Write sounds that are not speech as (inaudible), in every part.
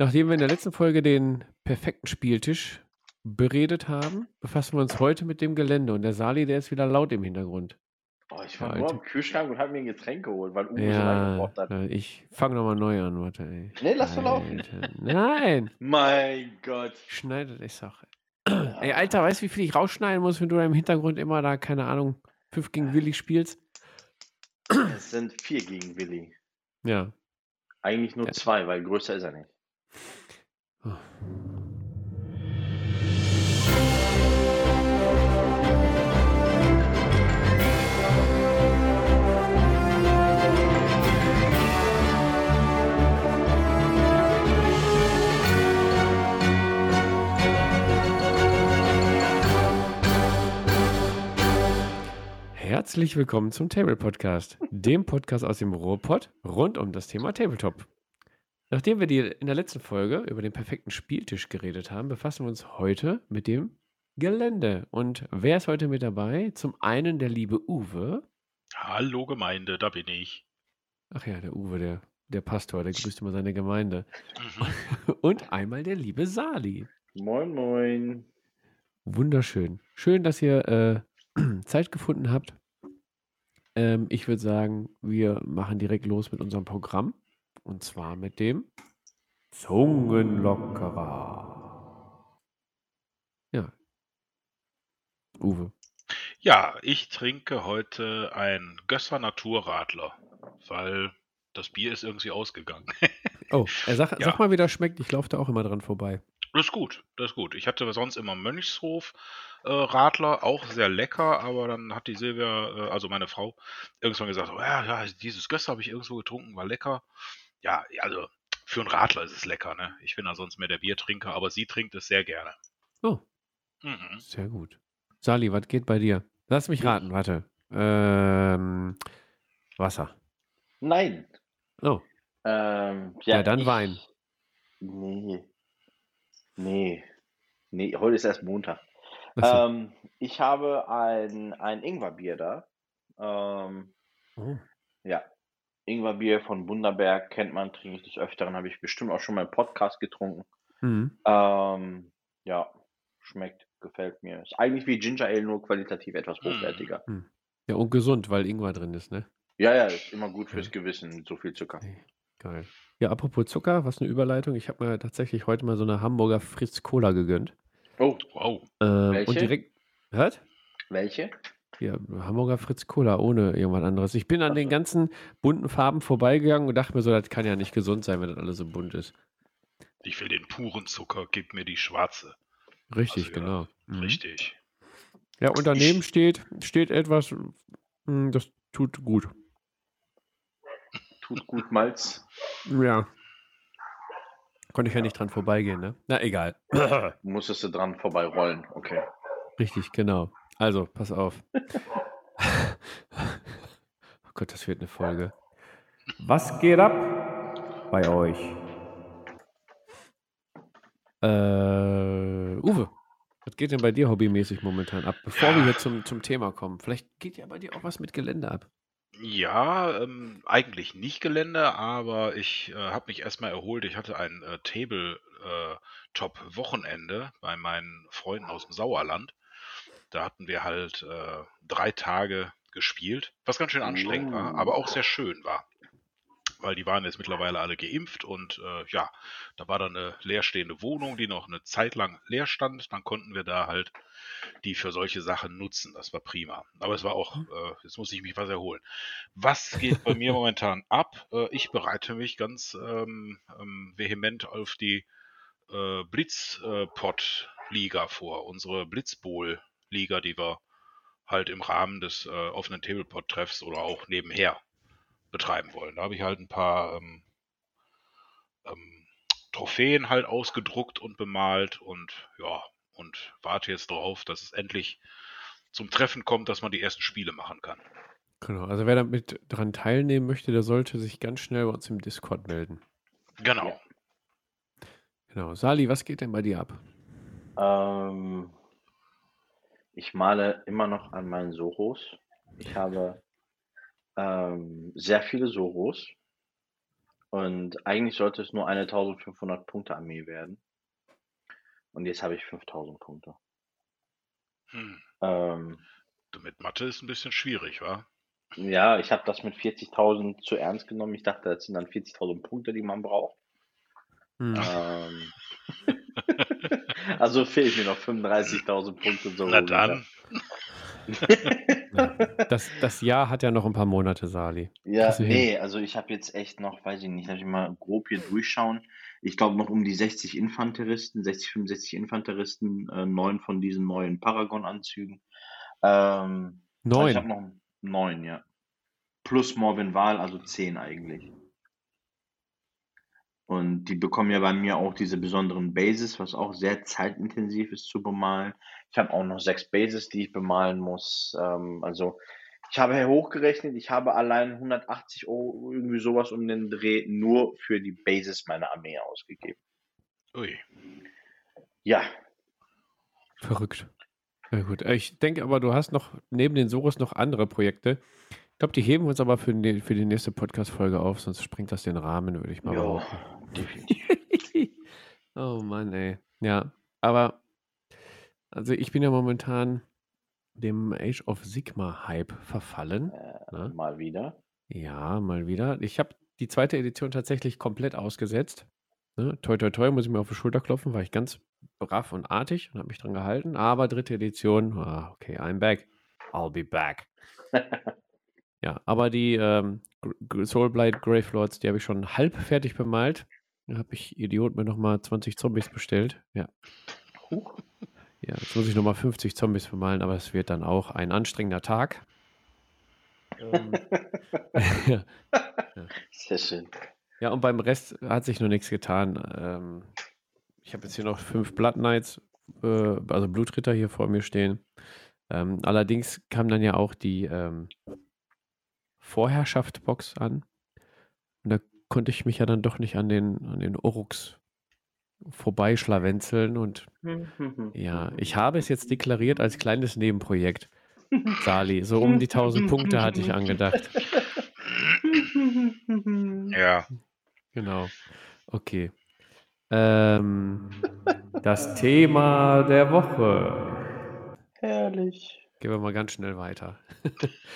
Nachdem wir in der letzten Folge den perfekten Spieltisch beredet haben, befassen wir uns heute mit dem Gelände. Und der Sali, der ist wieder laut im Hintergrund. Oh, ich war nur am Kühlschrank und habe mir ein Getränk geholt, weil Uwe so lange Ja, gebraucht hat. äh, ich fange nochmal neu an, warte, ey. Nee, lass doch laufen. Nein, Mein Gott. schneidet ich sag. Ey, Alter, weißt du, wie viel ich rausschneiden muss, wenn du da im Hintergrund immer da, keine Ahnung, 5 gegen Willi spielst? Es sind vier gegen Willi. Ja. Eigentlich nur Ja. zwei, weil größer ist er nicht. Herzlich willkommen zum Table Podcast, dem Podcast aus dem Ruhrpott rund um das Thema Tabletop. Nachdem wir die in der letzten Folge über den perfekten Spieltisch geredet haben, befassen wir uns heute mit dem Gelände. Und wer ist heute mit dabei? Zum einen der liebe Uwe. Hallo Gemeinde, da bin ich. Ach ja, der Uwe, der, der Pastor, der grüßt immer seine Gemeinde. Mhm. (laughs) Und einmal der liebe Sali. Moin, moin. Wunderschön. Schön, dass ihr äh, (clears throat) Zeit gefunden habt. Ähm, ich würde sagen, wir machen direkt los mit unserem Programm. Und zwar mit dem Zungenlockerer. Ja. Uwe. Ja, ich trinke heute ein Gösser Naturradler, weil das Bier ist irgendwie ausgegangen. (laughs) Oh, er sag, Ja. sag mal, wie das schmeckt. Ich laufe da auch immer dran vorbei. Das ist gut, das ist gut. Ich hatte sonst immer Mönchshof äh, Radler, auch sehr lecker, aber dann hat die Silvia, äh, also meine Frau, irgendwann gesagt, oh, ja, ja, dieses Gösser habe ich irgendwo getrunken, war lecker. Ja, also für einen Radler ist es lecker, ne? Ich bin ja sonst mehr der Biertrinker, aber sie trinkt es sehr gerne. Oh, Mhm. sehr gut. Sali, was geht bei dir? Lass mich raten, warte. Ähm, Wasser. Nein. Oh, Ähm, Ja, dann ich- Wein. Nee. Nee. Nee, heute ist erst Montag. Ähm, ich habe ein, ein Ingwerbier da. Ähm, oh. ja. Ingwerbier von Bunderberg kennt man, trinke ich des Öfteren, habe ich bestimmt auch schon mal im Podcast getrunken. Mhm. Ähm, ja, schmeckt, gefällt mir. Ist eigentlich wie Ginger Ale, nur qualitativ etwas Mhm. hochwertiger. Ja, und gesund, weil Ingwer drin ist, ne? Ja, ja, ist immer gut fürs Gewissen mit so viel Zucker. Geil. Ja, apropos Zucker, was eine Überleitung. Ich habe mir tatsächlich heute mal so eine Hamburger Fritz Cola gegönnt. Oh, Wow. Ähm, Welche? Und direkt. Hört? welche? Ja, Hamburger Fritz Cola ohne irgendwas anderes. Ich bin an den ganzen bunten Farben vorbeigegangen und dachte mir so, das kann ja nicht gesund sein, wenn das alles so bunt ist. Ich will den puren Zucker, gib mir die schwarze. Richtig, Also, ja, genau. Mhm. Richtig. Ja, und daneben steht, steht etwas, mh, das tut gut. Tut gut Malz. Ja. Konnte ich ja nicht dran vorbeigehen, ne? Na, egal. Musstest du dran vorbeirollen. Okay. Richtig, genau. Also, pass auf. (laughs) oh Gott, das wird eine Folge. Was geht ab bei euch? Äh, Uwe, was geht denn bei dir hobbymäßig momentan ab? Bevor wir Ja. hier zum, zum Thema kommen, vielleicht geht ja bei dir auch was mit Gelände ab. Ja, ähm, eigentlich nicht Gelände, aber ich äh, habe mich erstmal erholt. Ich hatte ein äh, Tabletop-Wochenende bei meinen Freunden aus dem Sauerland. Da hatten wir halt äh, drei Tage gespielt, was ganz schön anstrengend war, Uh. aber auch sehr schön war. Weil die waren jetzt mittlerweile alle geimpft und äh, ja, da war dann eine leerstehende Wohnung, die noch eine Zeit lang leer stand. Dann konnten wir da halt die für solche Sachen nutzen. Das war prima. Aber es war auch, äh, jetzt muss ich mich was erholen. Was geht bei mir momentan ab? Äh, ich bereite mich ganz ähm, ähm, vehement auf die äh, Blitzpot-Liga vor. Unsere Blitzbowl-Liga, die wir halt im Rahmen des äh, offenen Tablepot-Treffs oder auch nebenher betreiben wollen. Da habe ich halt ein paar ähm, ähm, Trophäen halt ausgedruckt und bemalt und ja, und warte jetzt darauf, dass es endlich zum Treffen kommt, dass man die ersten Spiele machen kann. Genau, also wer damit dran teilnehmen möchte, der sollte sich ganz schnell bei uns im Discord melden. Genau. Ja. Genau. Sali, was geht denn bei dir ab? Ähm, ich male immer noch an meinen Soros. Ich habe ähm, sehr viele Soros. Und eigentlich sollte es nur eine 1500 Punkte Armee werden. Und jetzt habe ich 5000 Punkte. Hm. Ähm, Mit Mathe ist ein bisschen schwierig, wa? ja, ich habe das mit 40.000 zu ernst genommen. Ich dachte, das sind dann 40.000 Punkte, die man braucht. Hm. Ähm, (laughs) also fehlen mir noch 35.000 Punkte. So Na dann. Das, das Jahr hat ja noch ein paar Monate, Sali. Ja, du hin. nee, also ich habe jetzt echt noch, weiß ich nicht, lass ich mal grob hier durchschauen. Ich glaube noch um die 60 Infanteristen, 60, 65 Infanteristen, äh, neun von diesen neuen Paragon-Anzügen. Ähm, also ich habe Neun. noch neun, ja. Plus Morven Wahl, also zehn eigentlich. Und die bekommen ja bei mir auch diese besonderen Bases, was auch sehr zeitintensiv ist zu bemalen. Ich habe auch noch sechs Bases, die ich bemalen muss. Ähm, also ich habe hochgerechnet, ich habe allein 180 Euro, irgendwie sowas um den Dreh, nur für die Bases meiner Armee ausgegeben. Ui. Ja, Verrückt. Ja gut. Ich denke aber, du hast noch neben den Soros noch andere Projekte. Ich glaube, die heben wir uns aber für die, für die nächste Podcast-Folge auf, sonst springt das den Rahmen, würde ich mal definitiv. (laughs) oh Mann, ey. Ja, aber also ich bin ja momentan dem Age of Sigma-Hype verfallen. Äh, Ne? mal wieder. Ja, mal wieder. Ich habe die zweite Edition tatsächlich komplett ausgesetzt. Ne? Toi, toi, toi, muss ich mir auf die Schulter klopfen, war ich ganz brav und artig und habe mich dran gehalten. Aber dritte Edition, ah, okay, I'm back. I'll be back. (laughs) Ja, aber die ähm, Soulblight Gravelords, die habe ich schon halb fertig bemalt. Da habe ich Idiot mir nochmal 20 Zombies bestellt. Ja. Huch. Ja, jetzt muss ich nochmal 50 Zombies bemalen, aber es wird dann auch ein anstrengender Tag. Ähm, (laughs) ja. Sehr schön. Ja, und beim Rest hat sich noch nichts getan. Ähm, ich habe jetzt hier noch fünf Blood Knights, äh, also Blutritter hier vor mir stehen. Ähm, allerdings kam dann ja auch die ähm, Vorherrschaft-Box an. Und da konnte ich mich ja dann doch nicht an den, an den Oryx vorbeischlawenzeln. Und (laughs) ja, ich habe es jetzt deklariert als kleines Nebenprojekt. Sali, so um die 1000 Punkte hatte ich angedacht. (laughs) Ja. Genau. Okay. Ähm, das Thema der Woche. Herrlich. Gehen wir mal ganz schnell weiter.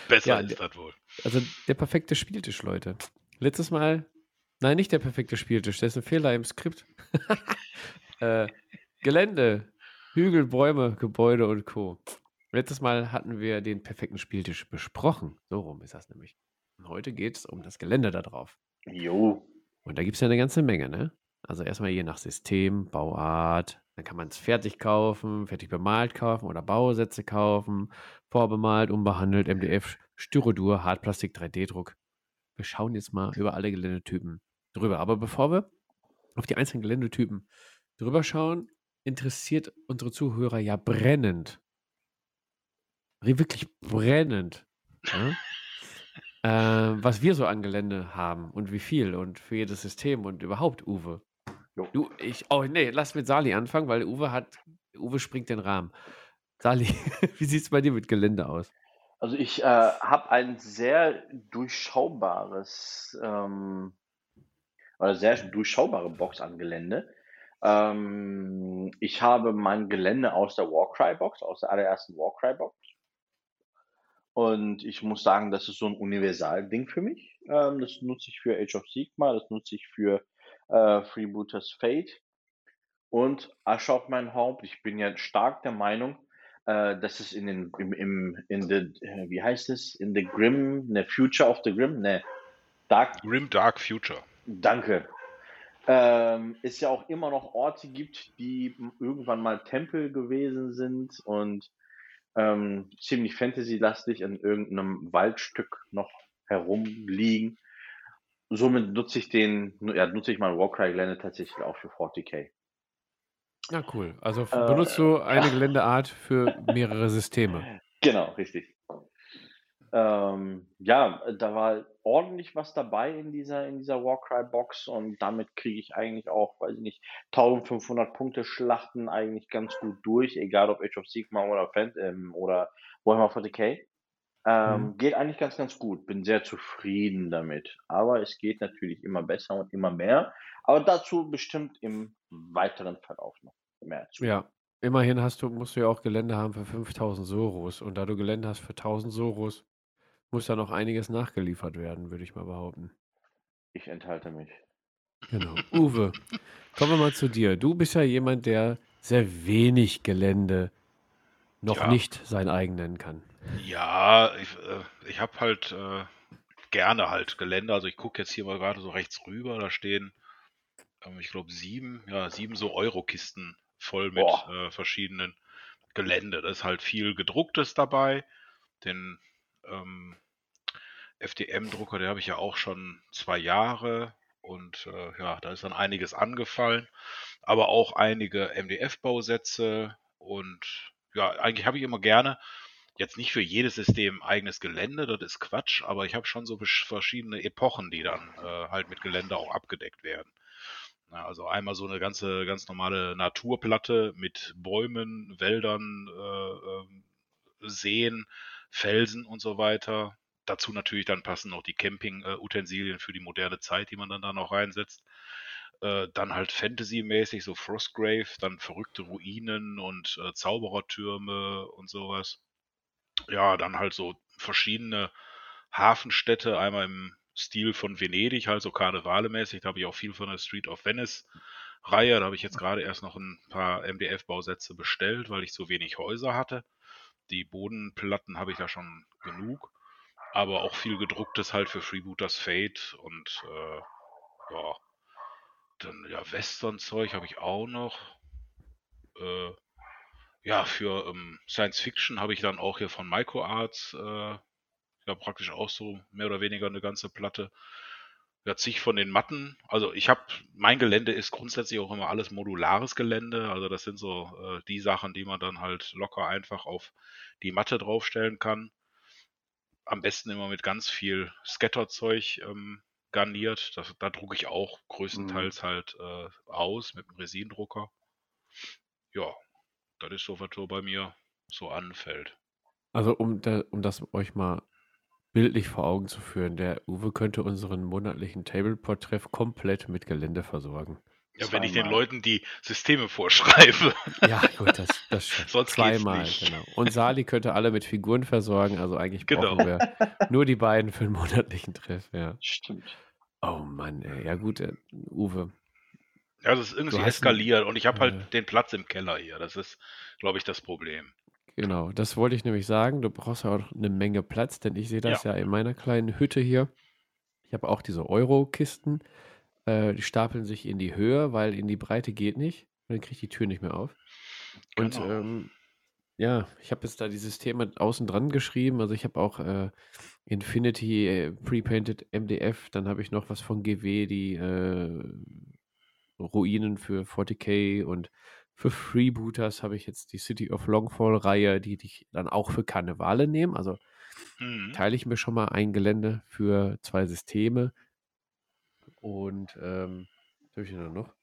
Besser Ja, ist das wohl. Also der perfekte Spieltisch, Leute. Letztes Mal, nein, nicht der perfekte Spieltisch, das ist ein Fehler im Skript. (laughs) äh, Gelände, Hügel, Bäume, Gebäude und Co. Letztes Mal hatten wir den perfekten Spieltisch besprochen. So rum ist das nämlich. Und heute geht es um das Gelände da drauf. Jo. Und da gibt es ja eine ganze Menge, ne? Also erstmal je nach System, Bauart, dann kann man es fertig kaufen, fertig bemalt kaufen oder Bausätze kaufen, vorbemalt, unbehandelt, MDF, Styrodur, Hartplastik, 3D-Druck. Wir schauen jetzt mal über alle Geländetypen drüber. Aber bevor wir auf die einzelnen Geländetypen drüber schauen, interessiert unsere Zuhörer ja brennend. Wirklich brennend. Ja? äh, was wir so an Gelände haben und wie viel und für jedes System und überhaupt, Uwe. Jo. Du, ich, oh nee, lass mit Sali anfangen, weil Uwe hat, Uwe springt den Rahmen. Sali, (laughs) wie sieht es bei dir mit Gelände aus? Also ich äh, habe ein sehr durchschaubares ähm, oder sehr durchschaubare Box an Gelände. Ähm, ich habe mein Gelände aus der Warcry Box, aus der allerersten Warcry Box. Und ich muss sagen, das ist so ein Universal-Ding für mich. Ähm, das nutze ich für Age of Sigma, das nutze ich für äh, Freebooters Fate und Asche auf mein Haupt. Ich bin ja stark der Meinung, äh, dass es in den, im, im, in the, äh, wie heißt es, in the Grim, ne, Future of the Grim, ne, Dark Grim Dark Future. Danke. Ähm, es ja auch immer noch Orte gibt, die irgendwann mal Tempel gewesen sind und ähm, ziemlich Fantasy-lastig in irgendeinem Waldstück noch herumliegen. Somit nutze ich den, ja, nutze ich mein Warcry-Gelände tatsächlich auch für 40k. Ja, cool. Also Äh, benutzt du (laughs) eine Geländeart für mehrere Systeme. Genau, richtig. Ähm, ja, da war ordentlich was dabei in dieser, in dieser Warcry-Box und damit kriege ich eigentlich auch, weiß ich nicht, 1500 Punkte Schlachten eigentlich ganz gut durch, egal ob Age of Sigma oder Fan ähm, oder Warhammer 40k. Ähm, Mhm. geht eigentlich ganz, ganz gut. Bin sehr zufrieden damit. Aber es geht natürlich immer besser und immer mehr. Aber dazu bestimmt im weiteren Verlauf noch mehr zu. Ja, immerhin hast du, musst du ja auch Gelände haben für 5000 Soros. Und da du Gelände hast für 1000 Soros, muss da noch einiges nachgeliefert werden, würde ich mal behaupten. Ich enthalte mich. Genau. Uwe, kommen wir mal zu dir. Du bist ja jemand, der sehr wenig Gelände noch Ja. nicht sein eigen nennen kann. Ja, ich, äh, ich habe halt äh, gerne halt Gelände. Also ich gucke jetzt hier mal gerade so rechts rüber, da stehen, ich glaube, sieben, ja, sieben so Eurokisten voll mit äh, verschiedenen Gelände. Da ist halt viel gedrucktes dabei. Den ähm, FDM-Drucker, der habe ich ja auch schon zwei Jahre und äh, ja, da ist dann einiges angefallen, aber auch einige MDF-Bausätze und ja, eigentlich habe ich immer gerne jetzt nicht für jedes System eigenes Gelände, das ist Quatsch, aber ich habe schon so verschiedene Epochen, die dann äh, halt mit Gelände auch abgedeckt werden. Na, also einmal so eine ganze, ganz normale Naturplatte mit Bäumen, Wäldern, äh, ähm, Seen, Felsen und so weiter. Dazu natürlich dann passen noch die Camping-Utensilien für die moderne Zeit, die man dann da noch reinsetzt. Äh, dann halt Fantasy-mäßig, so Frostgrave, dann verrückte Ruinen und äh, Zauberertürme und sowas. Ja, dann halt so verschiedene Hafenstädte, einmal im Stil von Venedig, halt so Karnevale-mäßig. Da habe ich auch viel von der Street of Venice-Reihe. Da habe ich jetzt gerade erst noch ein paar MDF-Bausätze bestellt, weil ich so wenig Häuser hatte. Die Bodenplatten habe ich ja schon genug. Aber auch viel gedrucktes halt für Freebooters Fate und äh, ja. Dann ja, Western-Zeug habe ich auch noch. Äh, ja, für ähm, Science Fiction habe ich dann auch hier von MicroArts äh, ja praktisch auch so mehr oder weniger eine ganze Platte. Ja, zig von den Matten. Also ich habe, mein Gelände ist grundsätzlich auch immer alles modulares Gelände. Also das sind so äh, die Sachen, die man dann halt locker einfach auf die Matte draufstellen kann. Am besten immer mit ganz viel Scatterzeug ähm, garniert. Das, da drucke ich auch größtenteils halt äh, aus mit einem Resindrucker. Ja, das ist so, was so bei mir so anfällt. Also um, da, um das euch mal bildlich vor Augen zu führen, der Uwe könnte unseren monatlichen Tableport-Treff komplett mit Gelände versorgen. Ja, wenn ich den Zweimal. Leuten die Systeme vorschreibe. (laughs) Ja, gut, das, das schon. Sonst geht's Zweimal, nicht. genau. Und Sali könnte alle mit Figuren versorgen, also eigentlich Genau. brauchen wir nur die beiden für den monatlichen Treff, ja. Stimmt. Oh Mann, ey. Ja gut, äh, Uwe. Ja, das ist irgendwie eskaliert und ich habe äh, halt den Platz im Keller hier. Das ist, glaube ich, das Problem. Genau, das wollte ich nämlich sagen. Du brauchst ja auch eine Menge Platz, denn ich sehe das ja, in meiner kleinen Hütte hier. Ich habe auch diese Euro-Kisten. Äh, die stapeln sich in die Höhe, weil in die Breite geht nicht. Dann kriege ich die Tür nicht mehr auf. Und Genau. ähm, ja, ich habe jetzt da die Systeme außen dran geschrieben. Also ich habe auch äh, Infinity äh, Pre-Painted MDF. Dann habe ich noch was von GW, die äh, Ruinen für 40k und für Freebooters habe ich jetzt die City of Longfall-Reihe, die ich dann auch für Karnevale nehme. Also Mhm. teile ich mir schon mal ein Gelände für zwei Systeme. Und ähm, was habe ich denn da noch?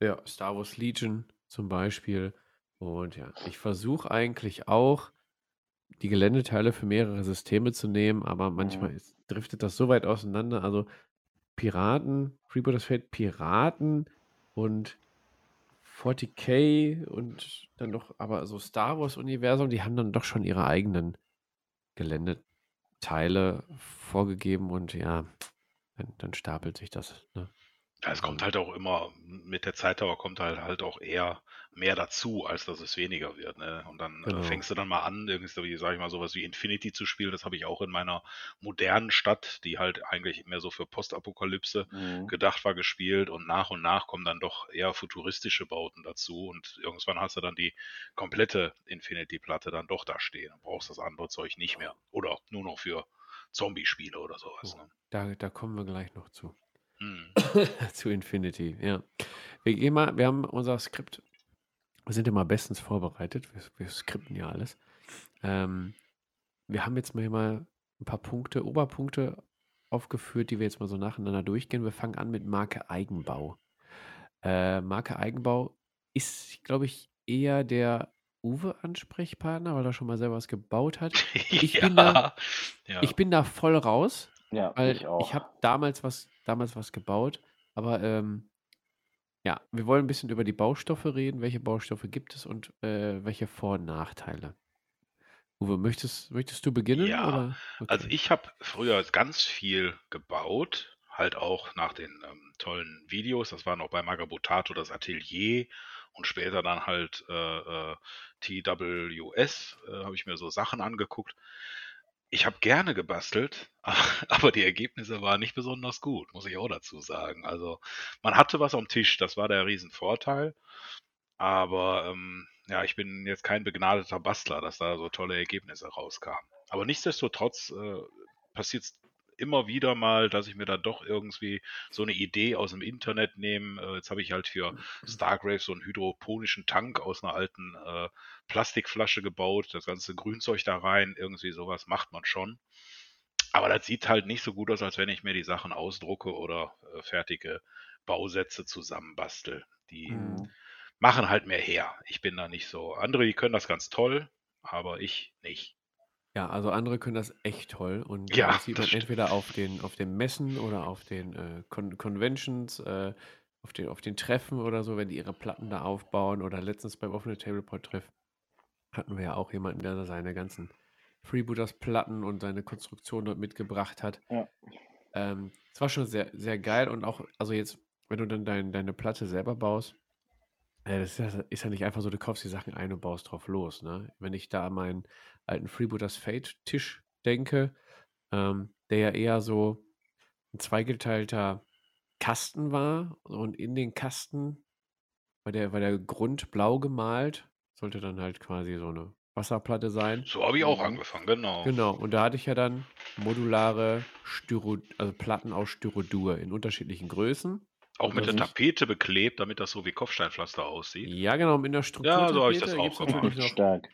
Ja, Star Wars Legion zum Beispiel. Und ja, ich versuche eigentlich auch, die Geländeteile für mehrere Systeme zu nehmen, aber manchmal ist, driftet das so weit auseinander. Also Piraten, Freebooters Fate, Piraten und 40k und dann noch, aber so Star Wars-Universum, die haben dann doch schon ihre eigenen Geländeteile vorgegeben und ja, dann, dann stapelt sich das. Ne? Ja, es kommt halt auch immer, mit der Zeitdauer kommt halt halt auch eher mehr dazu, als dass es weniger wird. Ne? Und dann Genau. äh, fängst du dann mal an, irgendwie, sag ich mal, sowas wie Infinity zu spielen. Das habe ich auch in meiner modernen Stadt, die halt eigentlich mehr so für Postapokalypse Mhm. gedacht war, gespielt. Und nach und nach kommen dann doch eher futuristische Bauten dazu. Und irgendwann hast du dann die komplette Infinity-Platte dann doch da stehen. Dann brauchst das andere Zeug nicht mehr. Oder nur noch für Zombie-Spiele oder sowas. Ne? Da, da kommen wir gleich noch zu. Hm. (coughs) zu Infinity, ja. Wir gehen mal, wir haben unser Skript, wir sind immer bestens vorbereitet, wir, wir skripten ja alles. Ähm, wir haben jetzt mal, mal ein paar Punkte, Oberpunkte aufgeführt, die wir jetzt mal so nacheinander durchgehen. Wir fangen an mit Marke Eigenbau. Äh, Marke Eigenbau ist, glaube ich, eher der Uwe Ansprechpartner, weil er schon mal selber was gebaut hat. (laughs) Ich ja, bin da, ja. ich bin da voll raus, Ja, weil ich auch. ich habe damals was, damals was gebaut, aber ähm, ja, wir wollen ein bisschen über die Baustoffe reden. Welche Baustoffe gibt es und äh, welche Vor- und Nachteile? Uwe, möchtest, möchtest du beginnen? Ja, Oder? Also Okay. ich habe früher ganz viel gebaut, halt auch nach den ähm, tollen Videos. Das war noch bei Magabotato das Atelier und später dann halt äh, äh, TWS, äh, habe ich mir so Sachen angeguckt. Ich habe gerne gebastelt, (laughs) aber die Ergebnisse waren nicht besonders gut, muss ich auch dazu sagen. Also man hatte was am Tisch, das war der Riesenvorteil. Aber ähm, ja, ich bin jetzt kein begnadeter Bastler, dass da so tolle Ergebnisse rauskamen. Aber nichtsdestotrotz äh, passiert es immer wieder mal, dass ich mir da doch irgendwie so eine Idee aus dem Internet nehme. Äh, jetzt habe ich halt für Stargrave so einen hydroponischen Tank aus einer alten äh, Plastikflasche gebaut, das ganze Grünzeug da rein, irgendwie sowas macht man schon. Aber das sieht halt nicht so gut aus, als wenn ich mir die Sachen ausdrucke oder äh, fertige Bausätze zusammenbastel. Die Mhm. machen halt mehr her. Ich bin da nicht so. Andere, die können das ganz toll, aber ich nicht. Ja, also andere können das echt toll und Ja, das sieht das man stimmt. entweder auf den, auf den Messen oder auf den äh, Con Conventions, äh, auf den, auf den Treffen oder so, wenn die ihre Platten da aufbauen oder letztens beim offenen Tableport-Treff hatten wir ja auch jemanden, der da seine ganzen Freebooters-Platten und seine Konstruktion dort mitgebracht hat. Ja. Ähm, es war schon sehr, sehr geil und auch, also jetzt, wenn du dann dein, deine Platte selber baust, äh, das ist ja, ist ja nicht einfach so, du kaufst die Sachen ein und baust drauf los. Ne? Wenn ich da an meinen alten Freebooters Fate-Tisch denke, ähm, der ja eher so ein zweigeteilter Kasten war und in den Kasten war der, war der Grund blau gemalt, sollte dann halt quasi so eine Wasserplatte sein. So habe ich auch Mhm. angefangen, genau. Genau, und da hatte ich ja dann modulare Styro, also Platten aus Styrodur in unterschiedlichen Größen. Auch mit der Tapete beklebt, damit das so wie Kopfsteinpflaster aussieht. Ja, genau, mit einer Struktur. Ja, so habe ich das auch gemacht. noch Stark.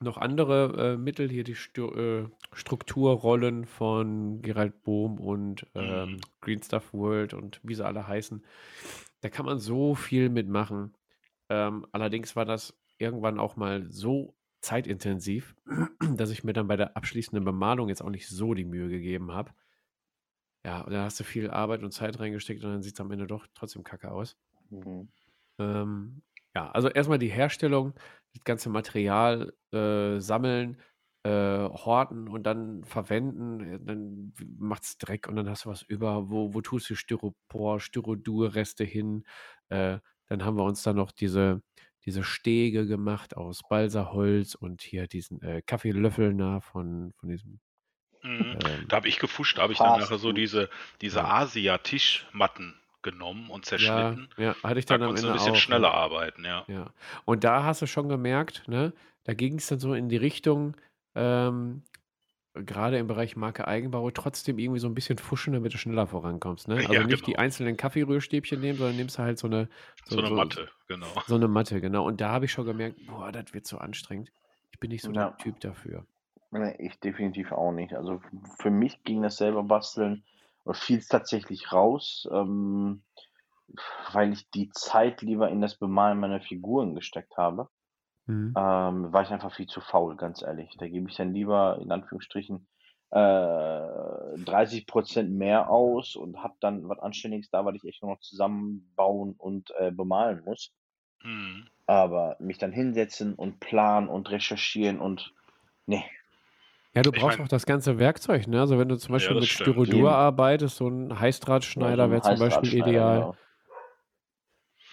noch andere äh, Mittel, hier die Stu äh, Strukturrollen von Gerald Bohm und ähm, Mhm. Green Stuff World und wie sie alle heißen. Da kann man so viel mitmachen. Ähm, allerdings war das irgendwann auch mal so zeitintensiv, (clears throat) dass ich mir dann bei der abschließenden Bemalung jetzt auch nicht so die Mühe gegeben habe. Ja, und da hast du viel Arbeit und Zeit reingesteckt und dann sieht es am Ende doch trotzdem kacke aus. Mhm. Ähm, ja, also erstmal die Herstellung, das ganze Material äh, sammeln, äh, horten und dann verwenden, dann macht's Dreck und dann hast du was über. Wo, wo tust du Styropor, Styrodur-Reste hin? Äh, dann haben wir uns dann noch diese, diese Stege gemacht aus Balsaholz und hier diesen äh, Kaffeelöffel nah von, von diesem. Mhm. Ähm, Da habe ich gefuscht, da habe ich dann nachher so diese, diese Ja. Asia-Tischmatten genommen und ja, zerschnitten. ja, hatte ich Da dann am konntest du ein Ende bisschen auch. schneller Ja. arbeiten, ja. Ja, und da hast du schon gemerkt, ne, da ging es dann so in die Richtung, ähm, gerade im Bereich Marke Eigenbau, trotzdem irgendwie so ein bisschen fuschen, damit du schneller vorankommst, ne? (laughs) Also Ja, nicht die genau. einzelnen Kaffeerührstäbchen nehmen, sondern nimmst du halt so eine, So so, eine so, Matte, genau. so eine Matte, genau. Und da habe ich schon gemerkt, boah, das wird so anstrengend. Ich bin nicht so der Ja. Typ dafür. Nee, ich definitiv auch nicht. Also für mich ging das selber basteln oder fiel es tatsächlich raus, ähm, weil ich die Zeit lieber in das Bemalen meiner Figuren gesteckt habe. Mhm. Ähm, war ich einfach viel zu faul, ganz ehrlich. Da gebe ich dann lieber in Anführungsstrichen äh, 30% mehr aus und habe dann was Anständiges da, weil ich echt nur noch zusammenbauen und äh, bemalen muss. Mhm. Aber mich dann hinsetzen und planen und recherchieren und nee, Ja, du Ich brauchst mein- auch das ganze Werkzeug, ne? Also wenn du zum Ja, Beispiel das mit stimmt. Styrodur Eben. arbeitest, so ein ja, so Heißdrahtschneider wäre zum Beispiel ideal. genau.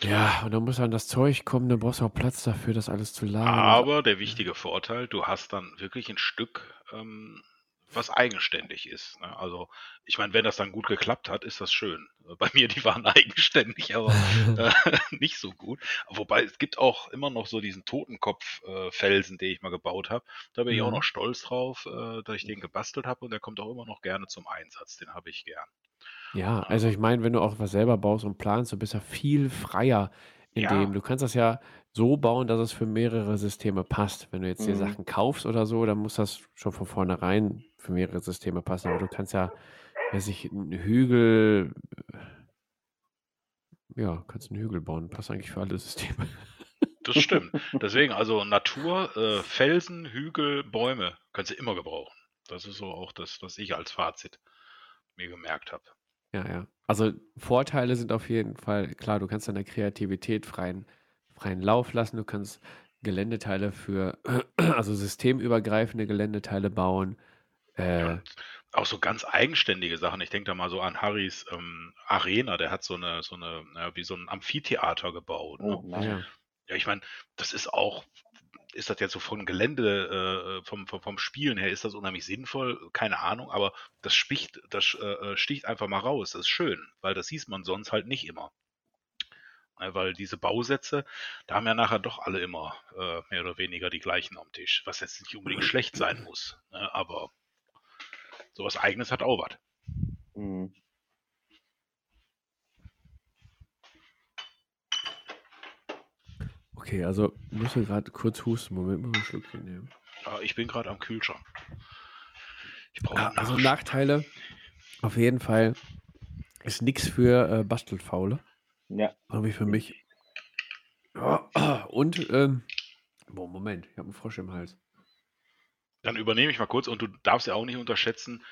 Ja, und dann muss dann das Zeug kommen, dann brauchst du auch Platz dafür, das alles zu lagern. Also, Aber der wichtige Vorteil, du hast dann wirklich ein Stück, ähm, was eigenständig ist. Ne? Also, ich meine, wenn das dann gut geklappt hat, ist das schön. Bei mir, die waren (laughs) eigenständig, aber (laughs) äh, (laughs) nicht so gut. Wobei es gibt auch immer noch so diesen Totenkopf-Felsen, den ich mal gebaut habe. Da bin ich auch Mhm. noch stolz drauf, äh, dass ich den gebastelt habe und der kommt auch immer noch gerne zum Einsatz. Den habe ich gern. Ja, also ich meine, wenn du auch was selber baust und planst, du bist ja viel freier in Ja. dem. Du kannst das ja so bauen, dass es für mehrere Systeme passt. Wenn du jetzt dir Mhm. Sachen kaufst oder so, dann muss das schon von vornherein für mehrere Systeme passen. Aber du kannst ja, weiß ich, einen Hügel, äh, ja, kannst einen Hügel bauen. Passt eigentlich für alle Systeme. (laughs) Das stimmt. Deswegen, also Natur, äh, Felsen, Hügel, Bäume, kannst du immer gebrauchen. Das ist so auch das, was ich als Fazit mir gemerkt habe. Ja, ja. Also Vorteile sind auf jeden Fall, klar, du kannst deiner Kreativität freien, freien Lauf lassen, du kannst Geländeteile für, (clears throat) also systemübergreifende Geländeteile bauen. Äh, auch so ganz eigenständige Sachen. Ich denke da mal so an Harrys ähm, Arena, der hat so eine, so eine, ja, wie so ein Amphitheater gebaut. Ne? Oh, ja. Ja, ich meine, das ist auch, ist das jetzt so vom Gelände, äh, vom, vom, vom Spielen her, ist das unheimlich sinnvoll? Keine Ahnung, aber das sticht, das äh, sticht einfach mal raus. Das ist schön, weil das sieht man sonst halt nicht immer. Ja, weil diese Bausätze, da haben ja nachher doch alle immer äh, mehr oder weniger die gleichen am Tisch, was jetzt nicht unbedingt schlecht sein muss. Ne? Aber sowas Eigenes hat auch was. Mhm. Okay, also muss ich gerade kurz husten. Moment, mal einen Schluck nehmen. Ja, ich bin gerade am Kühlschrank. Ich brauche Ja, einen also. Nachteile auf jeden Fall ist nichts für äh, Bastelfaule. Ja. Habe ich für mich. Und, ähm, boah, Moment, ich habe einen Frosch im Hals. Dann übernehme ich mal kurz und du darfst ja auch nicht unterschätzen,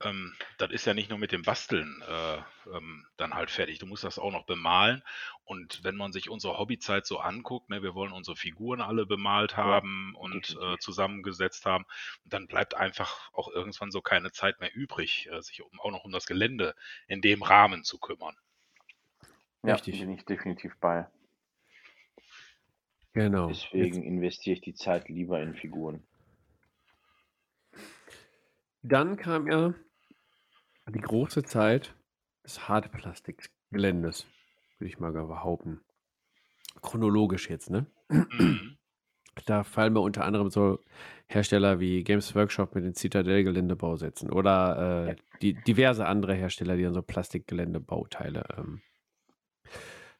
ähm, das ist ja nicht nur mit dem Basteln äh, ähm, dann halt fertig. Du musst das auch noch bemalen. Und wenn man sich unsere Hobbyzeit so anguckt, ne, wir wollen unsere Figuren alle bemalt haben und äh, zusammengesetzt haben, dann bleibt einfach auch irgendwann so keine Zeit mehr übrig, äh, sich um, auch noch um das Gelände in dem Rahmen zu kümmern. Ja, Richtig. bin ich definitiv bei. Genau. Deswegen investiere ich die Zeit lieber in Figuren. Dann kam ja die große Zeit des Hartplastikgeländes, würde ich mal behaupten. Chronologisch jetzt, ne? Mhm. Da fallen mir unter anderem so Hersteller wie Games Workshop mit den Citadel-Geländebausätzen oder äh, die diverse andere Hersteller, die dann so Plastikgeländebauteile ähm,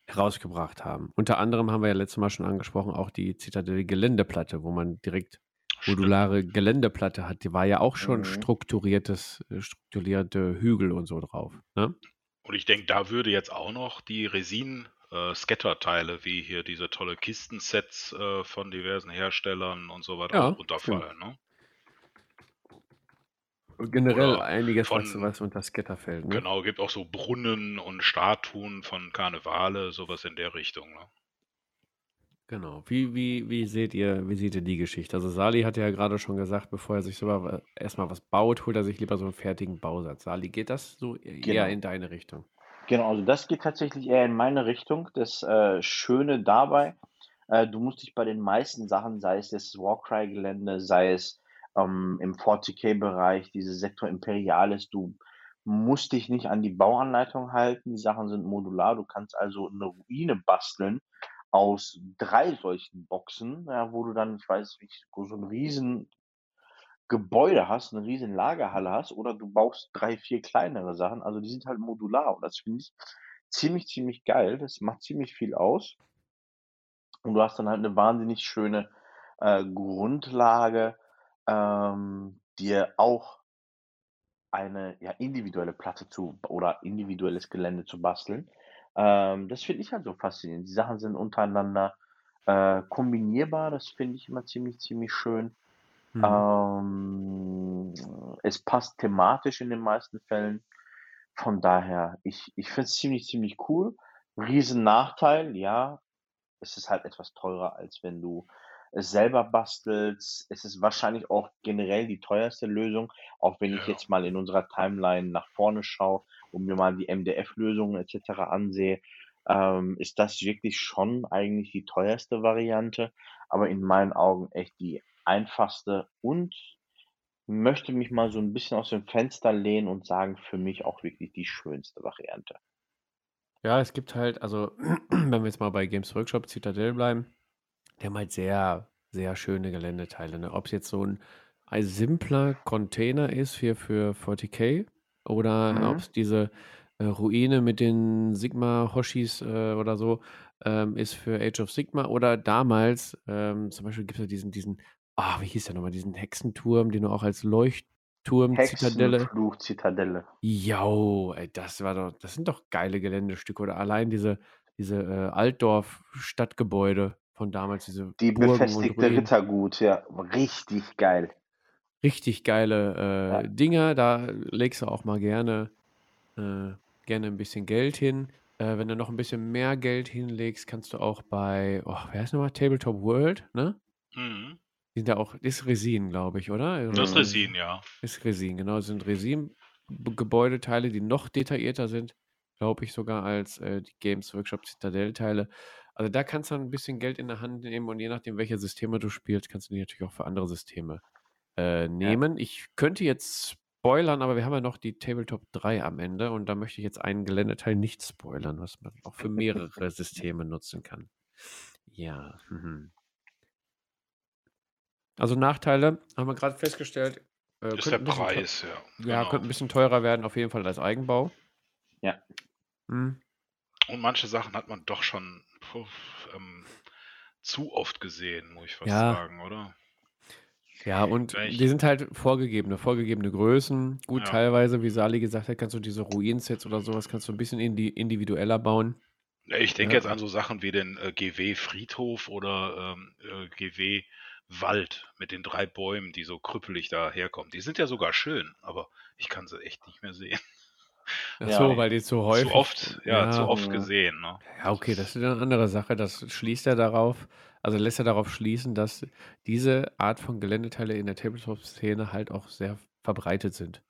herausgebracht haben. Unter anderem haben wir ja letztes Mal schon angesprochen, auch die Citadel-Geländeplatte, wo man direkt modulare Geländeplatte hat. Die war ja auch schon Mhm. strukturiertes, äh, strukturierte Hügel und so drauf. Ne? Und ich denke, da würde jetzt auch noch die Resin äh, Scatter-Teile, wie hier diese tolle Kistensets äh, von diversen Herstellern und so weiter Ja, auch runterfallen. Ne? Generell Oder einiges, von- was, was unter Scatter fällt. Ne? Genau, gibt auch so Brunnen und Statuen von Karnevale, sowas in der Richtung. Ne? Genau. Wie, wie, wie seht ihr, wie seht ihr die Geschichte? Also Sali hat ja gerade schon gesagt, bevor er sich wa- erstmal was baut, holt er sich lieber so einen fertigen Bausatz. Sali, geht das so eher Genau. in deine Richtung? Genau, also das geht tatsächlich eher in meine Richtung. Das äh, Schöne dabei, äh, du musst dich bei den meisten Sachen, sei es das Warcry-Gelände, sei es ähm, im 40k-Bereich, diese Sektor Imperialis, du musst dich nicht an die Bauanleitung halten. Die Sachen sind modular. Du kannst also eine Ruine basteln aus drei solchen Boxen, ja, wo du dann, ich weiß nicht, so ein riesen Gebäude hast, eine riesen Lagerhalle hast, oder du baust drei, vier kleinere Sachen. Also die sind halt modular und das finde ich ziemlich, ziemlich geil. Das macht ziemlich viel aus. Und du hast dann halt eine wahnsinnig schöne äh, Grundlage, ähm, dir auch eine ja, individuelle Platte zu oder individuelles Gelände zu basteln. Ähm, das finde ich halt so faszinierend. Die Sachen sind untereinander äh, kombinierbar. Das finde ich immer ziemlich, ziemlich schön. Mhm. Ähm, es passt thematisch in den meisten Fällen. Von daher, ich, ich finde es ziemlich, ziemlich cool. Riesen Nachteil, ja, es ist halt etwas teurer, als wenn du es selber bastelst. Es ist wahrscheinlich auch generell die teuerste Lösung, auch wenn ich Ja. jetzt mal in unserer Timeline nach vorne schaue und mir mal die MDF-Lösungen etc. ansehe, ähm, ist das wirklich schon eigentlich die teuerste Variante, aber in meinen Augen echt die einfachste und möchte mich mal so ein bisschen aus dem Fenster lehnen und sagen, für mich auch wirklich die schönste Variante. Ja, es gibt halt, also, (clears throat) wenn wir jetzt mal bei Games Workshop Citadel bleiben, die haben halt sehr, sehr schöne Geländeteile. Ne? Ob es jetzt so ein, ein simpler Container ist für, für 40k oder Mhm. ob es diese äh, Ruine mit den Sigma-Hoshis äh, oder so ähm, ist für Age of Sigma oder damals, ähm, zum Beispiel gibt es ja diesen, diesen, ah, wie hieß der nochmal, diesen Hexenturm, den du auch als Leuchtturm Zitadelle. Zitadelle. Jo, ey, das war doch, das sind doch geile Geländestücke oder allein diese, diese äh, Altdorf-Stadtgebäude, von damals, diese Die Burgen befestigte. Rittergut, ja. Richtig geil. Richtig geile äh, Ja. Dinger, da legst du auch mal gerne, äh, gerne ein bisschen Geld hin. Äh, wenn du noch ein bisschen mehr Geld hinlegst, kannst du auch bei, oh, wer heißt nochmal? Tabletop World, ne? Mhm. Die sind da auch, ist Resin, glaube ich, oder? Das ist. Resin, ja. Ist Resin, genau. Das sind Resin-Gebäudeteile, die noch detaillierter sind, glaube ich, sogar als äh, die Games Workshop Citadel-Teile. Also da kannst du ein bisschen Geld in der Hand nehmen und je nachdem, welche Systeme du spielst, kannst du die natürlich auch für andere Systeme äh, nehmen. Ich könnte jetzt spoilern, aber wir haben ja noch die Tabletop 3 am Ende und da möchte ich jetzt einen Geländeteil nicht spoilern, was man auch für mehrere Systeme nutzen kann. Ja. Mhm. Also Nachteile haben wir gerade festgestellt. Äh, Ist der Preis, ja. Ja, genau. könnte ein bisschen teurer werden, auf jeden Fall als Eigenbau. Ja. Hm. Und manche Sachen hat man doch schon puh, ähm, zu oft gesehen, muss ich fast Ja. sagen, oder? Ja, und ich- die sind halt vorgegebene, vorgegebene Größen. Gut, Ja. teilweise, wie Sali gesagt hat, kannst du diese Ruinsets oder sowas, kannst du ein bisschen indi individueller bauen. Ja, Ich denke Ja. jetzt an so Sachen wie den äh, GW Friedhof oder ähm, äh, GW Wald mit den drei Bäumen, die so krüppelig daherkommen. Die sind ja sogar schön, aber ich kann sie echt nicht mehr sehen. Ach Ja. so, weil die zu häufig. zu oft, ja, zu oft Ja. gesehen. Ne? Ja, okay, das ist eine andere Sache. Das schließt er darauf, also lässt er darauf schließen, dass diese Art von Geländeteile in der Tabletop-Szene halt auch sehr verbreitet sind.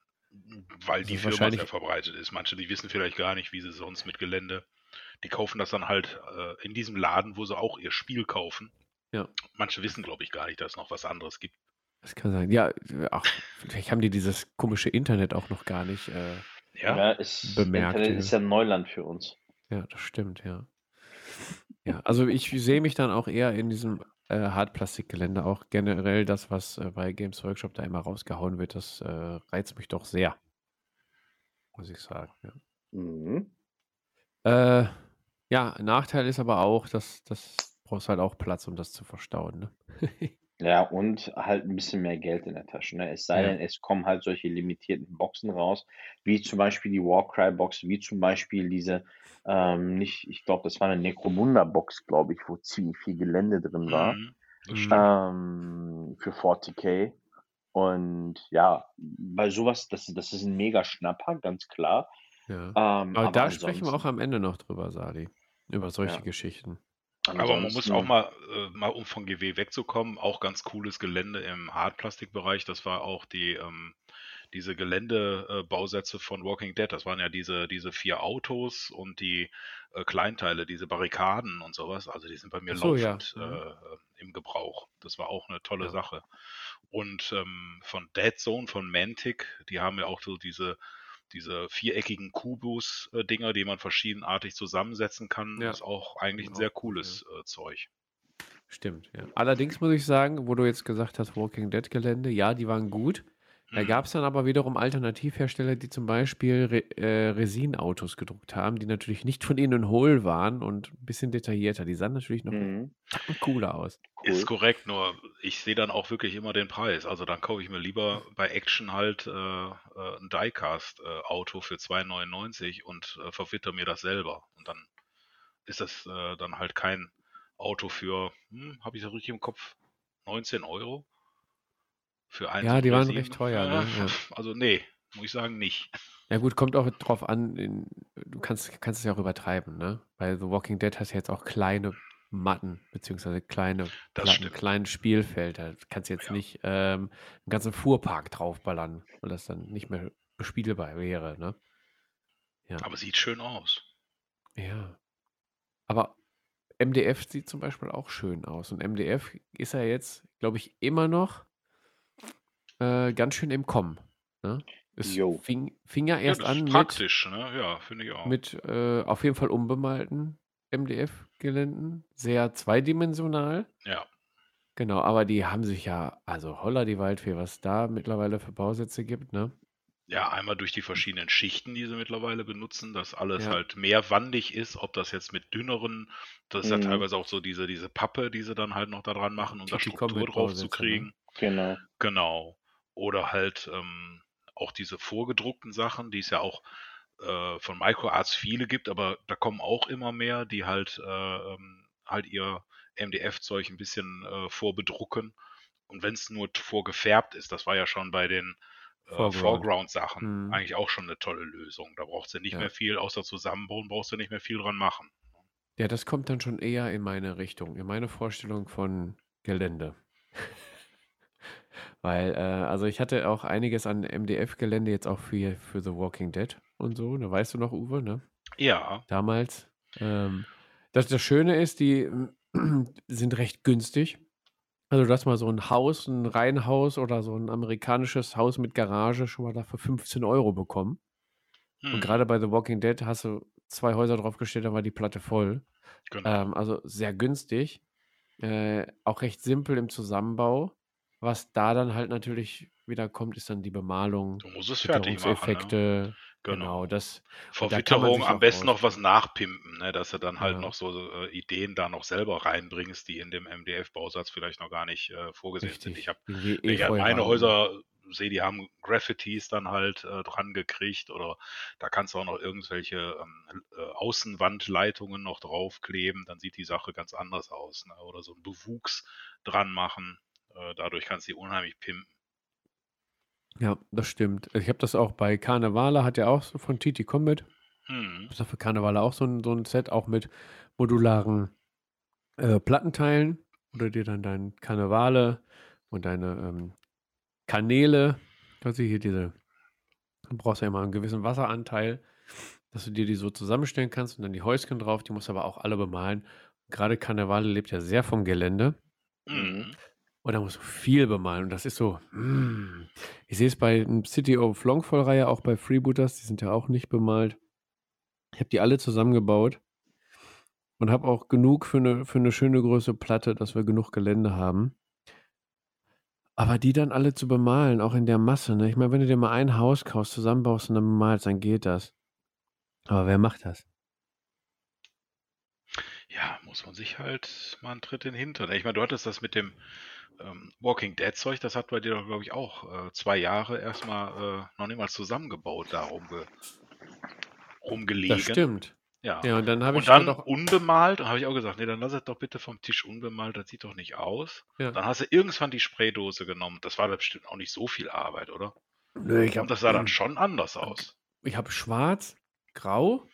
Weil die Also Firma wahrscheinlich- sehr verbreitet ist. Manche, die wissen vielleicht gar nicht, wie sie sonst mit Gelände. Die kaufen das dann halt äh, in diesem Laden, wo sie auch ihr Spiel kaufen. Ja. Manche wissen, glaube ich, gar nicht, dass es noch was anderes gibt. Das kann sein. Ja, ach, vielleicht haben die dieses komische Internet auch noch gar nicht. Äh, Ja, Ja, ist, Bemerkt, Internet ja. ist ja Neuland für uns. Ja, das stimmt, ja. Ja, also ich sehe mich dann auch eher in diesem äh, Hartplastikgelände, auch generell das, was äh, bei Games Workshop da immer rausgehauen wird, das äh, reizt mich doch sehr. Muss ich sagen, ja. Mhm. Äh, ja, Nachteil ist aber auch, dass das brauchst halt auch Platz, um das zu verstauen, ne? (laughs) Ja, und halt ein bisschen mehr Geld in der Tasche. Ne? Es sei Ja. denn, es kommen halt solche limitierten Boxen raus, wie zum Beispiel die Warcry-Box, wie zum Beispiel diese, ähm, nicht, ich glaube, das war eine Necromunda-Box, glaube ich, wo ziemlich viel Gelände drin war, Mhm, ähm, für 40k. Und ja, bei sowas, das, das ist ein mega Schnapper, ganz klar. Ja. Ähm, Aber da sprechen wir ansonsten- auch am Ende noch drüber, Sadi. Über solche Ja. Geschichten. Aber man muss ansonsten- auch mal, äh, mal um von GW wegzukommen, auch ganz cooles Gelände im Hartplastikbereich. Das war auch die, ähm, diese Geländebausätze von Walking Dead. Das waren ja diese, diese vier Autos und die äh, Kleinteile, diese Barrikaden und sowas. Also die sind bei mir so, ja. laufend Mhm. äh, im Gebrauch. Das war auch eine tolle Ja. Sache. Und ähm, von Dead Zone, von Mantic, die haben ja auch so diese diese viereckigen Kubus-Dinger, die man verschiedenartig zusammensetzen kann, Ja. ist auch eigentlich ein Auch sehr cooles äh, Zeug. Stimmt, ja. Allerdings muss ich sagen, wo du jetzt gesagt hast, Walking Dead Gelände, ja, die waren gut. Da Mhm. gab es dann aber wiederum Alternativhersteller, die zum Beispiel Re äh, Resin-Autos gedruckt haben, die natürlich nicht von innen hohl waren und ein bisschen detaillierter. Die sahen natürlich noch Mhm, cooler aus. cool. Ist korrekt, nur ich sehe dann auch wirklich immer den Preis. Also dann kaufe ich mir lieber bei Action halt äh, äh, ein Diecast-Auto für 2,99 und äh, verwitter mir das selber. Und dann ist das äh, dann halt kein Auto für, hm, habe ich das richtig im Kopf, 19 Euro? Für ein Ja, die waren recht teuer, ne? (laughs) Ja. Also nee, muss ich sagen, nicht. Ja gut, kommt auch drauf an, in, du kannst, kannst es ja auch übertreiben, ne? Bei The Walking Dead hast du jetzt auch kleine Matten, beziehungsweise kleine Platten, kleinen Spielfelder. Du kannst jetzt Ja. nicht ähm, einen ganzen Fuhrpark draufballern, weil das dann nicht mehr bespielbar wäre, ne? Ja. Aber sieht schön aus. Ja. Aber MDF sieht zum Beispiel auch schön aus. Und MDF ist ja jetzt, glaube ich, immer noch äh, ganz schön im Kommen. Ne? Es Jo. fing, fing ja Ja, erst das an mit, praktisch, ne? Ja, finde ich auch. mit äh, auf jeden Fall unbemalten MDF-Geländen. Sehr zweidimensional. ja. Genau, aber die haben sich ja, also holla die Waldfee, was da mittlerweile für Bausätze gibt, ne? Ja, einmal durch die verschiedenen Schichten, die sie mittlerweile benutzen, dass alles Ja. halt mehr wandig ist, ob das jetzt mit dünneren, das ist ja Mhm. teilweise auch so diese, diese Pappe, die sie dann halt noch da dran machen, um da Titi Struktur drauf zu ne? kriegen. Genau. Genau. Oder halt ähm, auch diese vorgedruckten Sachen, die es ja auch äh, von MicroArts viele gibt, aber da kommen auch immer mehr, die halt äh, ähm, halt ihr MDF-Zeug ein bisschen äh, vorbedrucken. Und wenn es nur vorgefärbt ist, das war ja schon bei den äh, Foreground-Sachen mhm. eigentlich auch schon eine tolle Lösung. Da brauchst du nicht ja. mehr viel, außer zusammenbauen, brauchst du nicht mehr viel dran machen. Ja, das kommt dann schon eher in meine Richtung, in meine Vorstellung von Gelände. Weil, äh, also ich hatte auch einiges an MDF-Gelände jetzt auch für, für The Walking Dead und so. Da weißt du noch, Uwe, ne? Ja. Damals. Ähm, das, das Schöne ist, die (clears throat) sind recht günstig. Also du hast mal so ein Haus, ein Reihenhaus oder so ein amerikanisches Haus mit Garage schon mal da für 15 Euro bekommen. Hm. Und gerade bei The Walking Dead hast du zwei Häuser draufgestellt, da war die Platte voll. Genau. Ähm, also sehr günstig. Äh, auch recht simpel im Zusammenbau. Was da dann halt natürlich wieder kommt, ist dann die Bemalung, Du musst es fertig machen, ne? Genau, Genau. das Vor Witterung am besten noch was nachpimpen, ne, dass du dann halt Ja. noch so, äh, Ideen da noch selber reinbringst, die in dem MDF-Bausatz vielleicht noch gar nicht, äh, vorgesehen sind. Ich habe ich meine Häuser sehe, die haben Graffitis dann halt, äh, dran gekriegt oder da kannst du auch noch irgendwelche, ähm, äh, Außenwandleitungen noch draufkleben, dann sieht die Sache ganz anders aus, ne? Oder so 'n Bewuchs dran machen. Äh, dadurch kannst du die unheimlich pimpen. Ja, das stimmt. Ich habe das auch bei Karnevale, hat ja auch so von TT Combat. Mhm. Ist für Karnevale auch so ein, so ein Set, auch mit modularen äh, Plattenteilen, du dir dann dein Karnevale und deine ähm, Kanäle, quasi hier diese, du brauchst ja immer einen gewissen Wasseranteil, dass du dir die so zusammenstellen kannst und dann die Häuschen drauf, die musst du aber auch alle bemalen. Gerade Karnevale lebt ja sehr vom Gelände. Mhm. Und da musst du viel bemalen. Und das ist so, mm. ich sehe es bei City of Longfall-Reihe, auch bei Freebooters, die sind ja auch nicht bemalt. Ich habe die alle zusammengebaut und habe auch genug für eine, für eine schöne große Platte, dass wir genug Gelände haben. Aber die dann alle zu bemalen, auch in der Masse, ne? Ich meine, wenn du dir mal ein Haus kaufst, zusammenbaust und dann bemalst, dann geht das. Aber wer macht das? Ja, muss man sich halt mal einen Tritt in den Hintern. Ich meine, du hattest das mit dem ähm, Walking Dead Zeug, das hat bei dir doch, glaube ich, auch äh, zwei Jahre erstmal äh, noch niemals zusammengebaut, da rumge rumgelegen. Das stimmt. Ja. Ja, und dann habe Und ich dann doch, unbemalt, und habe ich auch gesagt, nee, dann lass es doch bitte vom Tisch unbemalt, das sieht doch nicht aus. ja. Dann hast du irgendwann die Spraydose genommen. Das war da bestimmt auch nicht so viel Arbeit, oder? Nö, ich Und habe das sah dann schon anders aus. ich hab schwarz, grau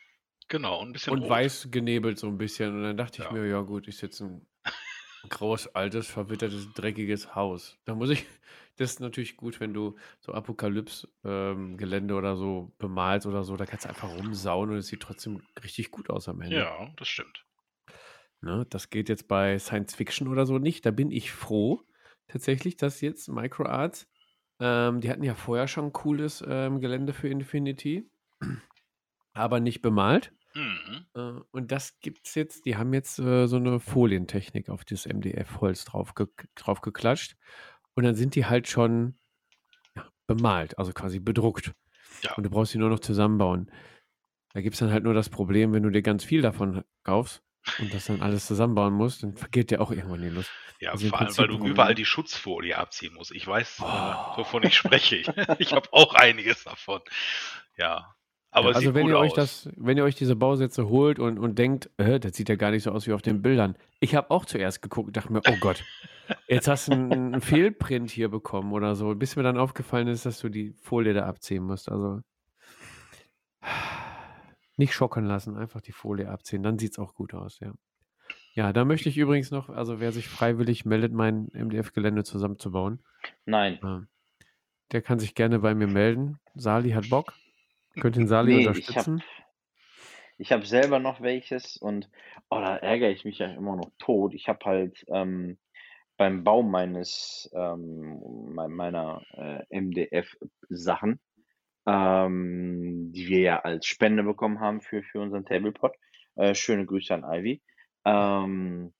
Genau, und ein bisschen und rot. weiß genebelt so ein bisschen. Und dann dachte ich Ja. mir, ja gut, ist jetzt ein graues, altes, verwittertes, dreckiges Haus. Da muss ich, (laughs) das ist natürlich gut, wenn du so Apokalypse-Gelände oder so bemalst oder so, da kannst du einfach rumsauen und es sieht trotzdem richtig gut aus am Ende. Ja, das stimmt. Ne? Das geht jetzt bei Science Fiction oder so nicht. Da bin ich froh, tatsächlich, dass jetzt MicroArts, ähm, die hatten ja vorher schon cooles ähm, Gelände für Infinity, (clears throat) aber nicht bemalt. Mhm. Äh, und das gibt's jetzt, die haben jetzt äh, so eine Folientechnik auf das MDF-Holz draufge draufgeklatscht. Und dann sind die halt schon ja, bemalt, also quasi bedruckt. Ja. Und du brauchst sie nur noch zusammenbauen. Da gibt es dann halt nur das Problem, wenn du dir ganz viel davon kaufst und das dann alles zusammenbauen musst, dann vergeht dir auch irgendwann die Lust. Ja, Also vor allem, weil du überall die Schutzfolie abziehen musst. Ich weiß, äh, wovon ich spreche. (laughs) Ich habe auch einiges davon. Ja, aber Ja, also wenn ihr euch aus. das, wenn ihr euch diese Bausätze holt und, und denkt, äh, das sieht ja gar nicht so aus wie auf den Bildern. Ich habe auch zuerst geguckt und dachte mir, oh (laughs) Gott, jetzt hast du einen, Fehlprint hier bekommen oder so. Bis mir dann aufgefallen ist, dass du die Folie da abziehen musst. Also nicht schocken lassen, einfach die Folie abziehen. Dann sieht es auch gut aus, ja. Ja, da möchte ich übrigens noch, also wer sich freiwillig meldet, mein MDF-Gelände zusammenzubauen, Nein. äh, der kann sich gerne bei mir melden. Sali hat Bock. Könnt den Sali Nee, ich habe unterstützen. ich hab selber noch welches und oh, da ärgere ich mich ja immer noch tot. Ich habe halt ähm, beim Bau meines ähm, mei- meiner äh, MDF-Sachen, ähm, die wir ja als Spende bekommen haben für, für unseren Tablepot. Äh, schöne Grüße an Ivy. Ähm,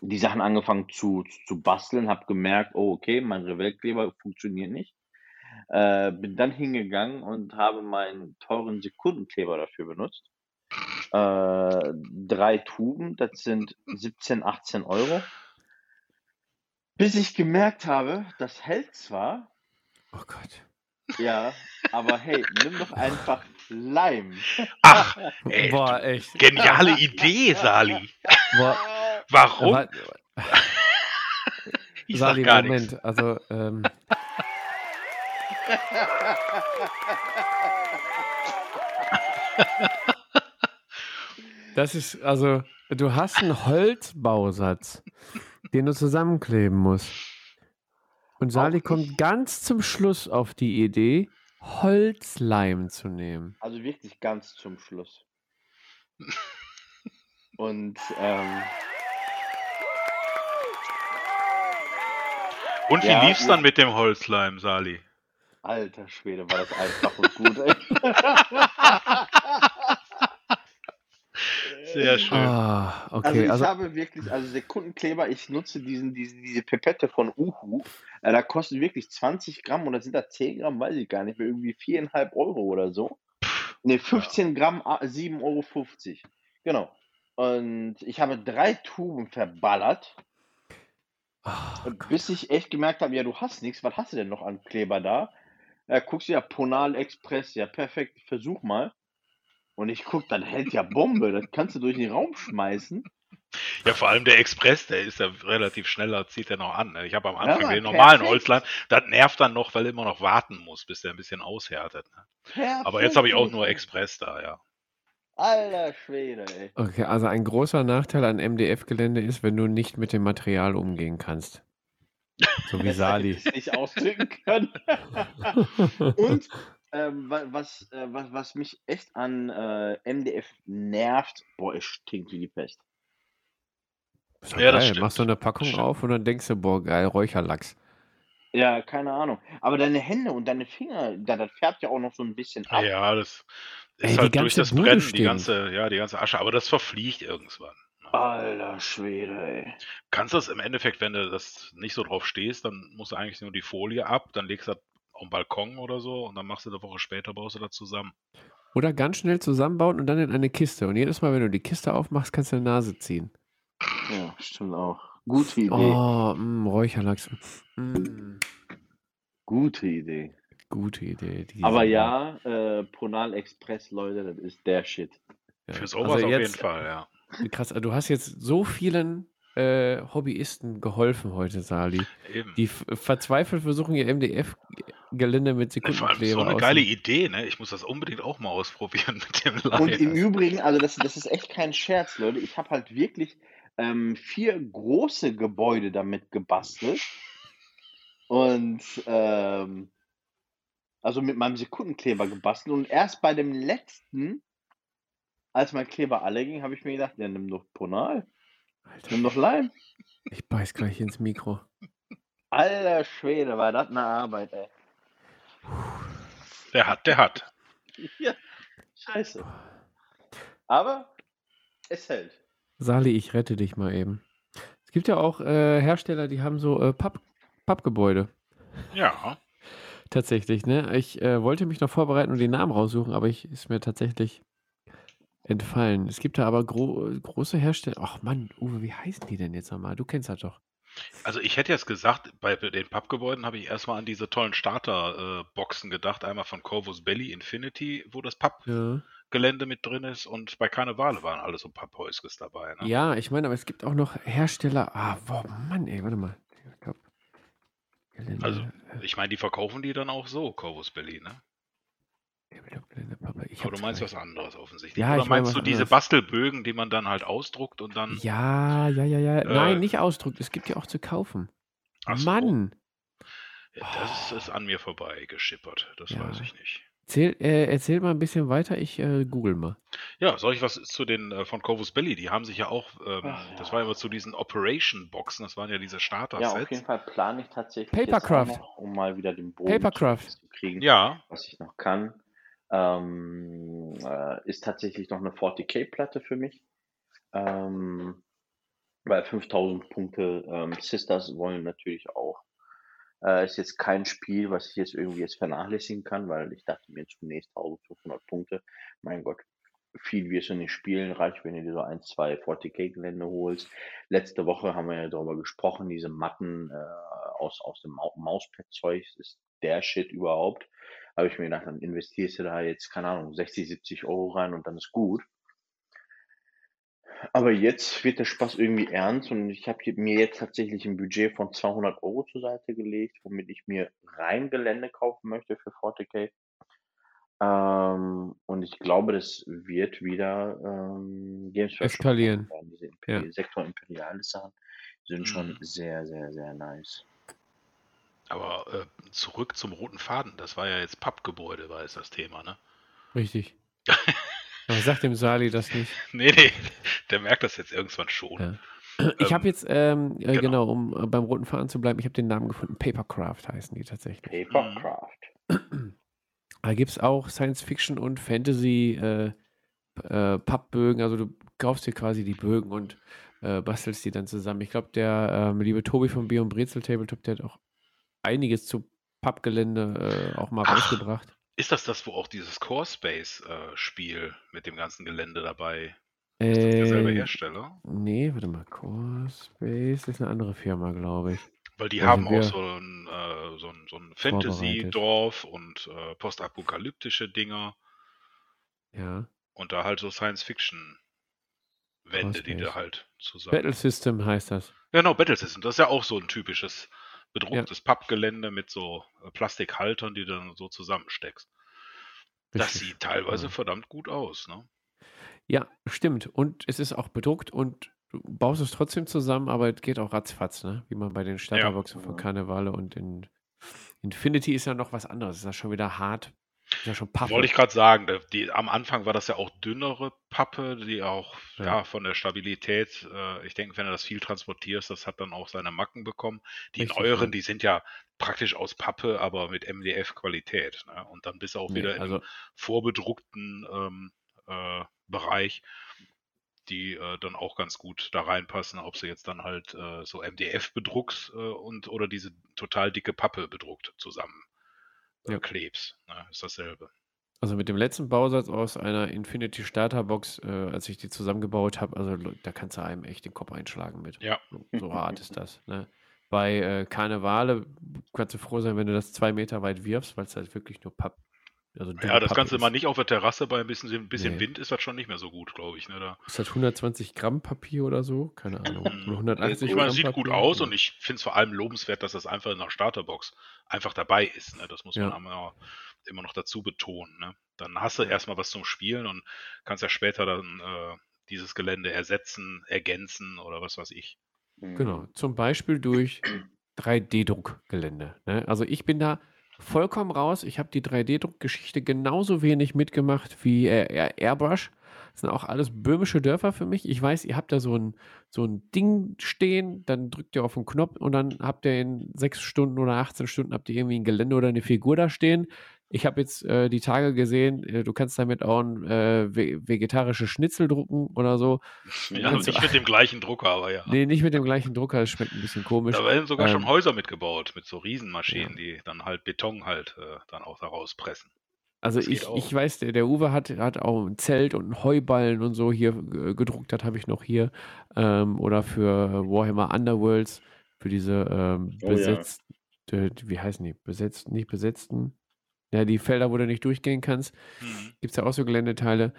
die Sachen angefangen zu, zu basteln, habe gemerkt, oh okay, mein Revellkleber funktioniert nicht. Äh, bin dann hingegangen und habe meinen teuren Sekundenkleber dafür benutzt. Äh, drei Tuben, das sind 17, 18 Euro. Bis ich gemerkt habe, das hält zwar, Oh Gott. Ja, aber hey, nimm doch einfach Leim. Ach, (laughs) ey, Boah, echt. geniale Idee, Sali. Boah, Warum? aber, ich sag Sali, gar nichts. Moment. Also, ähm, das ist, also, du hast einen Holzbausatz, den du zusammenkleben musst. Und Sali kommt ganz zum Schluss auf die Idee, Holzleim zu nehmen. Also wirklich ganz zum Schluss. Und ähm, Und wie Ja, lief's dann mit dem Holzleim, Sali? Alter Schwede, war das einfach und gut, ey. (laughs) Sehr schön. Ah, Also okay. ich Also, habe wirklich, also Sekundenkleber, ich nutze diesen, diese, diese Pipette von Uhu. Äh, da kostet wirklich 20 Gramm oder sind da 10 Gramm, weiß ich gar nicht mehr, irgendwie 4,5 Euro oder so. Ne, 15 Gramm, ah, 7,50 Euro. Genau. Und ich habe drei Tuben verballert, Ah, Gott. bis ich echt gemerkt habe, ja, du hast nichts, was hast du denn noch an Kleber da? Äh, guckst du ja, Ponal Express, ja, perfekt, versuch mal. Und ich guck, das hält ja Bombe, das kannst du durch den Raum schmeißen. Ja, vor allem der Express, der ist ja relativ schneller, zieht er noch an. ne? Ich habe am Ja, Anfang Mann, den normalen perfekt. Holzleim, das nervt dann noch, weil er immer noch warten muss, bis der ein bisschen aushärtet. Ne? Perfekt. Aber jetzt habe ich auch nur Express da, ja. Alter Schwede, ey. Okay, also ein großer Nachteil an MDF-Gelände ist, wenn du nicht mit dem Material umgehen kannst. So wie Sali. (laughs) nicht ausdrücken können. (laughs) Und ähm, wa- was, äh, was, was mich echt an äh, MDF nervt, boah, es stinkt wie die Pest. Ja, das geil. stimmt. Machst du eine Packung Das stimmt. auf und dann denkst du, boah, geil, Räucherlachs. Ja, keine Ahnung. Aber deine Hände und deine Finger, da, das färbt ja auch noch so ein bisschen ab. Ja, das Ey, ist die halt durch das Bude Brennen, die ganze, ja, die ganze Asche, aber das verfliegt irgendwann. Alter Schwede, ey. Kannst das im Endeffekt, wenn du das nicht so drauf stehst, dann musst du eigentlich nur die Folie ab, dann legst du das auf den Balkon oder so und dann machst du eine Woche später, baust du das zusammen. Oder ganz schnell zusammenbauen und dann in eine Kiste. Und jedes Mal, wenn du die Kiste aufmachst, kannst du eine Nase ziehen. Ja, stimmt auch. Gute Idee. Oh, mh, Räucherlachs. Mm, Gute Idee. gute Idee. Aber ja, äh, Ponal Express, Leute, das ist der Shit. ja. Für sowas Also auf jetzt- jeden Fall, ja. Krass, also du hast jetzt so vielen äh, Hobbyisten geholfen heute, Sali. Eben. Die verzweifelt versuchen, ihr MDF-Gelände mit Ja, vor allem Sekundenkleber so eine geile Idee, ne? Ich muss das unbedingt auch mal ausprobieren (laughs) mit dem Und Leim. im Übrigen, also das, das ist echt kein Scherz, Leute. Ich habe halt wirklich ähm, vier große Gebäude damit gebastelt. Und ähm, also mit meinem Sekundenkleber gebastelt. Und erst bei dem letzten, als mein Kleber alle ging, habe ich mir gedacht, ja, nimm doch Ponal, Alter, nimm doch Leim. ich beiß gleich ins Mikro. Alter Schwede, war das eine Arbeit, ey. Der hat, der hat. (laughs) Ja, scheiße. Aber es hält. Sali, ich rette dich mal eben. Es gibt ja auch äh, Hersteller, die haben so äh, Papp, Pappgebäude. Ja. (laughs) Tatsächlich, ne? Ich äh, wollte mich noch vorbereiten und den Namen raussuchen, aber ich ist mir tatsächlich entfallen. Es gibt da aber gro große Hersteller. Ach Mann, Uwe, wie heißen die denn jetzt nochmal? Du kennst das doch. Also ich hätte jetzt gesagt, bei den Pappgebäuden habe ich erstmal an diese tollen Starter-Boxen gedacht. Einmal von Corvus Belly Infinity, wo das Pappgelände Ja, mit drin ist und bei Karnevale waren alle so Papphäuskes dabei. Ne? ja ich meine, aber es gibt auch noch Hersteller. Ah, boah, Mann, ey, warte mal. Ich glaub, Gelände, Also, äh, Ich meine, die verkaufen die dann auch so, Corvus Belly, ne? Papa, ich Aber du meinst was anderes offensichtlich. Ja, Oder ich meine meinst du diese anderes. Bastelbögen, die man dann halt ausdruckt und dann. Ja, ja, ja, ja. Äh, Nein, nicht ausdruckt. Es gibt ja auch zu kaufen. Ach so. Mann. Ja, das ist an mir vorbei geschippert. Das Ja. weiß ich nicht. Erzähl, äh, erzähl mal ein bisschen weiter, ich äh, google mal. Ja, soll ich was zu den äh, von Corvus Belly? Die haben sich ja auch, ähm, Ach, das ja. war immer zu diesen Operation-Boxen, das waren ja diese Ja, Starter-Sets. auf jeden Fall plane ich tatsächlich Papercraft. noch, um mal wieder den Bogen Papercraft. zu kriegen, Ja, was ich noch kann. Ähm, äh, ist tatsächlich noch eine 40k-Platte für mich. Ähm, weil 5000 Punkte ähm, Sisters wollen natürlich auch. Äh, ist jetzt kein Spiel, was ich jetzt irgendwie jetzt vernachlässigen kann, weil ich dachte mir zunächst 1500 Punkte. Mein Gott, viel wirst du nicht spielen, reicht, wenn du dir so ein, zwei 40k-Gelände holst. Letzte Woche haben wir ja darüber gesprochen, diese Matten äh, aus, aus dem Mau Mauspad-Zeug ist der Shit überhaupt. Habe ich mir gedacht, dann investierst du da jetzt, keine Ahnung, 60, 70 Euro rein und dann ist gut. Aber jetzt wird der Spaß irgendwie ernst und ich habe mir jetzt tatsächlich ein Budget von 200 Euro zur Seite gelegt, womit ich mir rein Gelände kaufen möchte für 40k. Ähm, und ich glaube, das wird wieder ähm, Games Eskalieren. Diese Imperi ja. Sektor Imperialis Sachen sind schon mhm. sehr, sehr, sehr nice. Aber äh, zurück zum roten Faden, das war ja jetzt Pappgebäude, war jetzt das Thema, ne? Richtig. (laughs) Aber sagt dem Sali das nicht. (laughs) nee, nee, der merkt das jetzt irgendwann schon. Ja. Ich ähm, habe jetzt, ähm, äh, genau. genau. um äh, beim roten Faden zu bleiben, ich habe den Namen gefunden. Papercraft heißen die tatsächlich. Papercraft. Da gibt es auch Science Fiction und Fantasy äh, äh, Pappbögen. Also du kaufst dir quasi die Bögen und äh, bastelst die dann zusammen. Ich glaube, der ähm, liebe Tobi von Bion Brezel Tabletop, der hat auch einiges zu Pappgelände äh, auch mal Ach, rausgebracht. Ist das das, wo auch dieses Core Space äh, Spiel mit dem ganzen Gelände dabei ist das derselbe äh, Hersteller? Nee, warte mal. Core Space ist eine andere Firma, glaube ich. Weil die haben auch so ein, äh, so ein, so ein Fantasy-Dorf und äh, postapokalyptische Dinger. Ja. Und da halt so Science-Fiction-Wände, die da halt zusammen. Battle System heißt das. Genau, Battle System. Das ist ja auch so ein typisches bedrucktes ja. Pappgelände mit so äh, Plastikhaltern, die du dann so zusammensteckst. Das sieht teilweise ja. verdammt gut aus, ne? Ja, stimmt. Und es ist auch bedruckt und du baust es trotzdem zusammen, aber es geht auch ratzfatz, ne? Wie man bei den Starterboxen ja. von Karnevale und in Infinity ist ja noch was anderes. Ist ja schon wieder hart. Ja schon Pappe. Wollte ich gerade sagen, die, am Anfang war das ja auch dünnere Pappe, die auch ja. ja von der Stabilität, äh, ich denke, wenn du das viel transportierst, das hat dann auch seine Macken bekommen. Die Richtig, neueren, die sind ja praktisch aus Pappe, aber mit MDF-Qualität. Ne? Und dann bist du auch nee, wieder also, im vorbedruckten ähm, äh, Bereich, die äh, dann auch ganz gut da reinpassen, ob sie jetzt dann halt äh, so MDF bedruckt äh, und oder diese total dicke Pappe bedruckt zusammen ja. klebst. Ne? Ist dasselbe. Also mit dem letzten Bausatz aus einer Infinity Starter Box, äh, als ich die zusammengebaut habe, also da kannst du einem echt den Kopf einschlagen mit. Ja. So, so hart ist das. Ne? Bei äh, Karnevale kannst du froh sein, wenn du das zwei Meter weit wirfst, weil es halt wirklich nur Papp also ja, das Ganze mal nicht auf der Terrasse bei ein bisschen, ein bisschen nee. Wind ist das schon nicht mehr so gut, glaube ich. Ne? Da ist das 120 Gramm Papier oder so? Keine Ahnung. 180 ich meine, es sieht Papier. gut aus und ich finde es vor allem lobenswert, dass das einfach in der Starterbox einfach dabei ist. Ne? Das muss man ja. immer, immer noch dazu betonen. Ne? Dann hast du erstmal was zum Spielen und kannst ja später dann äh, dieses Gelände ersetzen, ergänzen oder was weiß ich. Genau, zum Beispiel durch (clears throat) 3D-Druckgelände. Ne? Also ich bin da vollkommen raus. Ich habe die 3D-Druckgeschichte genauso wenig mitgemacht wie äh, Airbrush. Das sind auch alles böhmische Dörfer für mich. Ich weiß, ihr habt da so ein, so ein Ding stehen, dann drückt ihr auf den Knopf und dann habt ihr in sechs Stunden oder 18 Stunden habt ihr irgendwie ein Gelände oder eine Figur da stehen. Ich habe jetzt äh, die Tage gesehen, äh, du kannst damit auch ein äh, vegetarische Schnitzel drucken oder so. (laughs) Ja, nicht du, mit dem gleichen Drucker, aber ja. Nee, nicht mit dem gleichen Drucker, das schmeckt ein bisschen komisch. Da werden sogar ähm, schon Häuser mitgebaut, mit so Riesenmaschinen, ja. die dann halt Beton halt äh, dann auch daraus pressen. Also ich, ich weiß, der, der Uwe hat, hat auch ein Zelt und einen Heuballen und so hier äh, gedruckt, das habe ich noch hier. Ähm, oder für Warhammer Underworlds, für diese ähm, oh, besetzt, ja. wie heißen die? Besetzt, nicht besetzten, ja, die Felder, wo du nicht durchgehen kannst, mhm. gibt es ja auch so Geländeteile.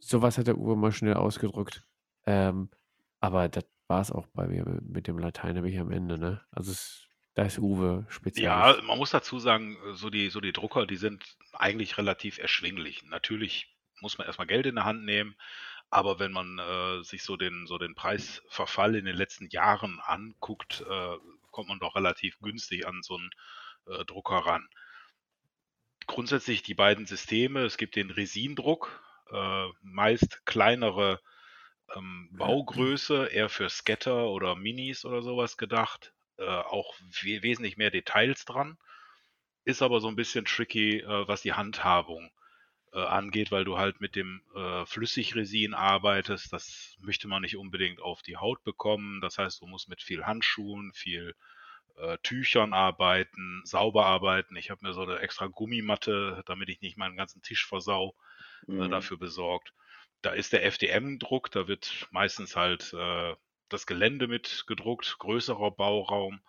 Sowas hat der Uwe mal schnell ausgedrückt. Ähm, aber das war es auch bei mir mit dem Latein, habe ich am Ende, ne? Also es, da ist Uwe speziell. Ja, man muss dazu sagen, so die, so die Drucker, die sind eigentlich relativ erschwinglich. Natürlich muss man erstmal Geld in der Hand nehmen, aber wenn man äh, sich so den, so den Preisverfall in den letzten Jahren anguckt, äh, kommt man doch relativ günstig an so einen äh, Drucker ran grundsätzlich die beiden Systeme. Es gibt den Resindruck, äh, meist kleinere ähm, Baugröße, eher für Scatter oder Minis oder sowas gedacht. Äh, auch we wesentlich mehr Details dran. Ist aber so ein bisschen tricky, äh, was die Handhabung äh, angeht, weil du halt mit dem äh, Flüssigresin arbeitest. Das möchte man nicht unbedingt auf die Haut bekommen. Das heißt, du musst mit viel Handschuhen, viel äh, Tüchern arbeiten, sauber arbeiten. Ich habe mir so eine extra Gummimatte, damit ich nicht meinen ganzen Tisch versau, äh, mhm. äh, dafür besorgt. Da ist der FDM-Druck, da wird meistens halt äh, das Gelände mit gedruckt, größerer Bauraum.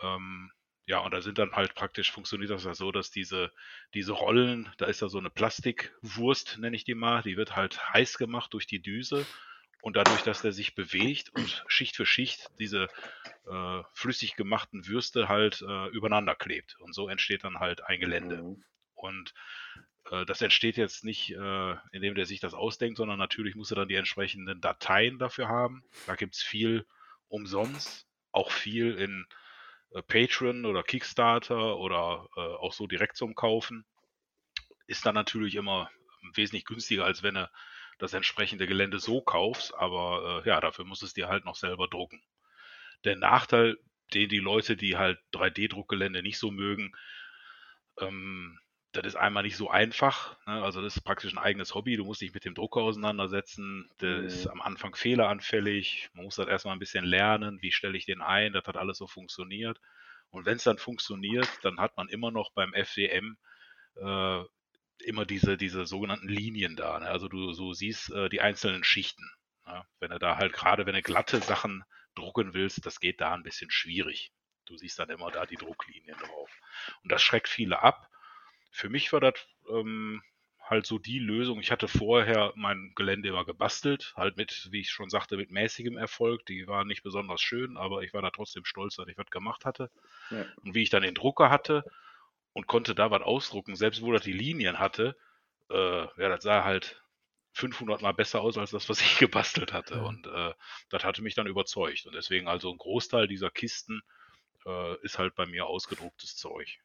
Ähm, Ja, und da sind dann halt praktisch, funktioniert das ja so, dass diese, diese Rollen, da ist ja so eine Plastikwurst, nenne ich die mal, die wird halt heiß gemacht durch die Düse und dadurch, dass der sich bewegt und Schicht für Schicht diese äh, flüssig gemachten Würste halt äh, übereinander klebt. Und so entsteht dann halt ein Gelände. Mhm. Und äh, das entsteht jetzt nicht, äh, indem der sich das ausdenkt, sondern natürlich muss er dann die entsprechenden Dateien dafür haben. Da gibt es viel umsonst, auch viel in äh, Patreon oder Kickstarter oder äh, auch so direkt zum Kaufen. Ist dann natürlich immer wesentlich günstiger, als wenn er das entsprechende Gelände so kaufst, aber äh, ja, dafür musst du es dir halt noch selber drucken. Der Nachteil, den die Leute, die halt 3D-Druckgelände nicht so mögen, ähm, das ist einmal nicht so einfach. Ne? Also das ist praktisch ein eigenes Hobby. Du musst dich mit dem Drucker auseinandersetzen. Der mhm. ist am Anfang fehleranfällig. Man muss das erstmal ein bisschen lernen. Wie stelle ich den ein? Das hat alles so funktioniert. Und wenn es dann funktioniert, dann hat man immer noch beim FDM äh, immer diese, diese sogenannten Linien da. Ne? Also du so siehst äh, die einzelnen Schichten. Ne? Wenn du da halt gerade, wenn du glatte Sachen drucken willst, das geht da ein bisschen schwierig. Du siehst dann immer da die Drucklinien drauf. Und das schreckt viele ab. Für mich war das ähm, halt so die Lösung. Ich hatte vorher mein Gelände immer gebastelt, halt mit, wie ich schon sagte, mit mäßigem Erfolg. Die waren nicht besonders schön, aber ich war da trotzdem stolz, dass ich was gemacht hatte. Ja. Und wie ich dann den Drucker hatte, und konnte da was ausdrucken, selbst wo das die Linien hatte, äh, ja, das sah halt 500 mal besser aus als das, was ich (laughs) gebastelt hatte. Ja. Und äh, das hatte mich dann überzeugt. Und deswegen also ein Großteil dieser Kisten äh, ist halt bei mir ausgedrucktes Zeug.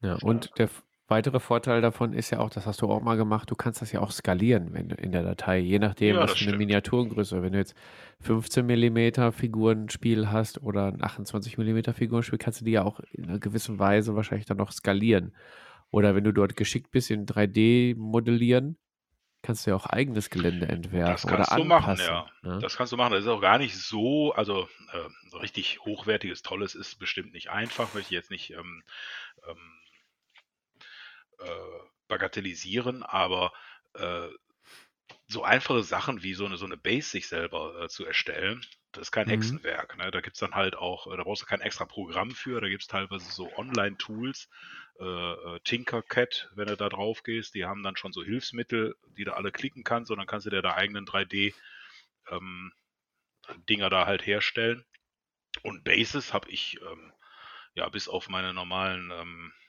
Ja, und der weitere Vorteil davon ist ja auch, das hast du auch mal gemacht, du kannst das ja auch skalieren wenn, in der Datei, je nachdem, ja, was für eine Miniaturengröße. Wenn du jetzt 15 mm Figurenspiel hast oder ein 28 mm Figurenspiel, kannst du die ja auch in einer gewissen Weise wahrscheinlich dann noch skalieren. Oder wenn du dort geschickt bist in 3D modellieren, kannst du ja auch eigenes Gelände entwerfen das kannst oder du anpassen. Machen, ja. ja. Das kannst du machen. Das ist auch gar nicht so, also äh, richtig hochwertiges, tolles ist bestimmt nicht einfach, möchte ich jetzt nicht ähm, ähm, äh, bagatellisieren, aber äh, so einfache Sachen wie so eine, so eine Base sich selber äh, zu erstellen, das ist kein mhm. Hexenwerk. Ne? Da gibt es dann halt auch, äh, da brauchst du kein extra Programm für, da gibt es teilweise so Online-Tools, äh, äh, Tinkercad, wenn du da drauf gehst, die haben dann schon so Hilfsmittel, die du alle klicken kannst und dann kannst du dir da eigenen 3D ähm, da halt herstellen. Und Bases habe ich ähm, ja bis auf meine normalen ähm, äh,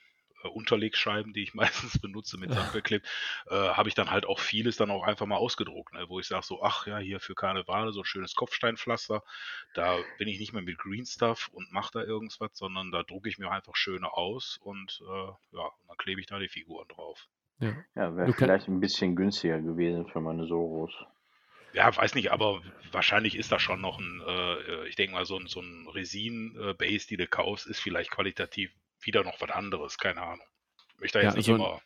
Unterlegscheiben, die ich (laughs) meistens benutze mit Sand beklebt, äh, habe ich dann halt auch vieles dann auch einfach mal ausgedruckt, ne? wo ich sage so, ach ja, hier für Karneval so ein schönes Kopfsteinpflaster, da bin ich nicht mehr mit Green Stuff und mache da irgendwas, sondern da drucke ich mir einfach schöne aus und äh, ja, und dann klebe ich da die Figuren drauf. Ja, ja wäre vielleicht ein bisschen günstiger gewesen für meine Soros. Ja, weiß nicht, aber wahrscheinlich ist da schon noch ein, äh, ich denke mal, so ein, so ein Resin-Base, die du kaufst, ist vielleicht qualitativ wieder noch was anderes, keine Ahnung. Ich möchte da jetzt ja, nicht also, immer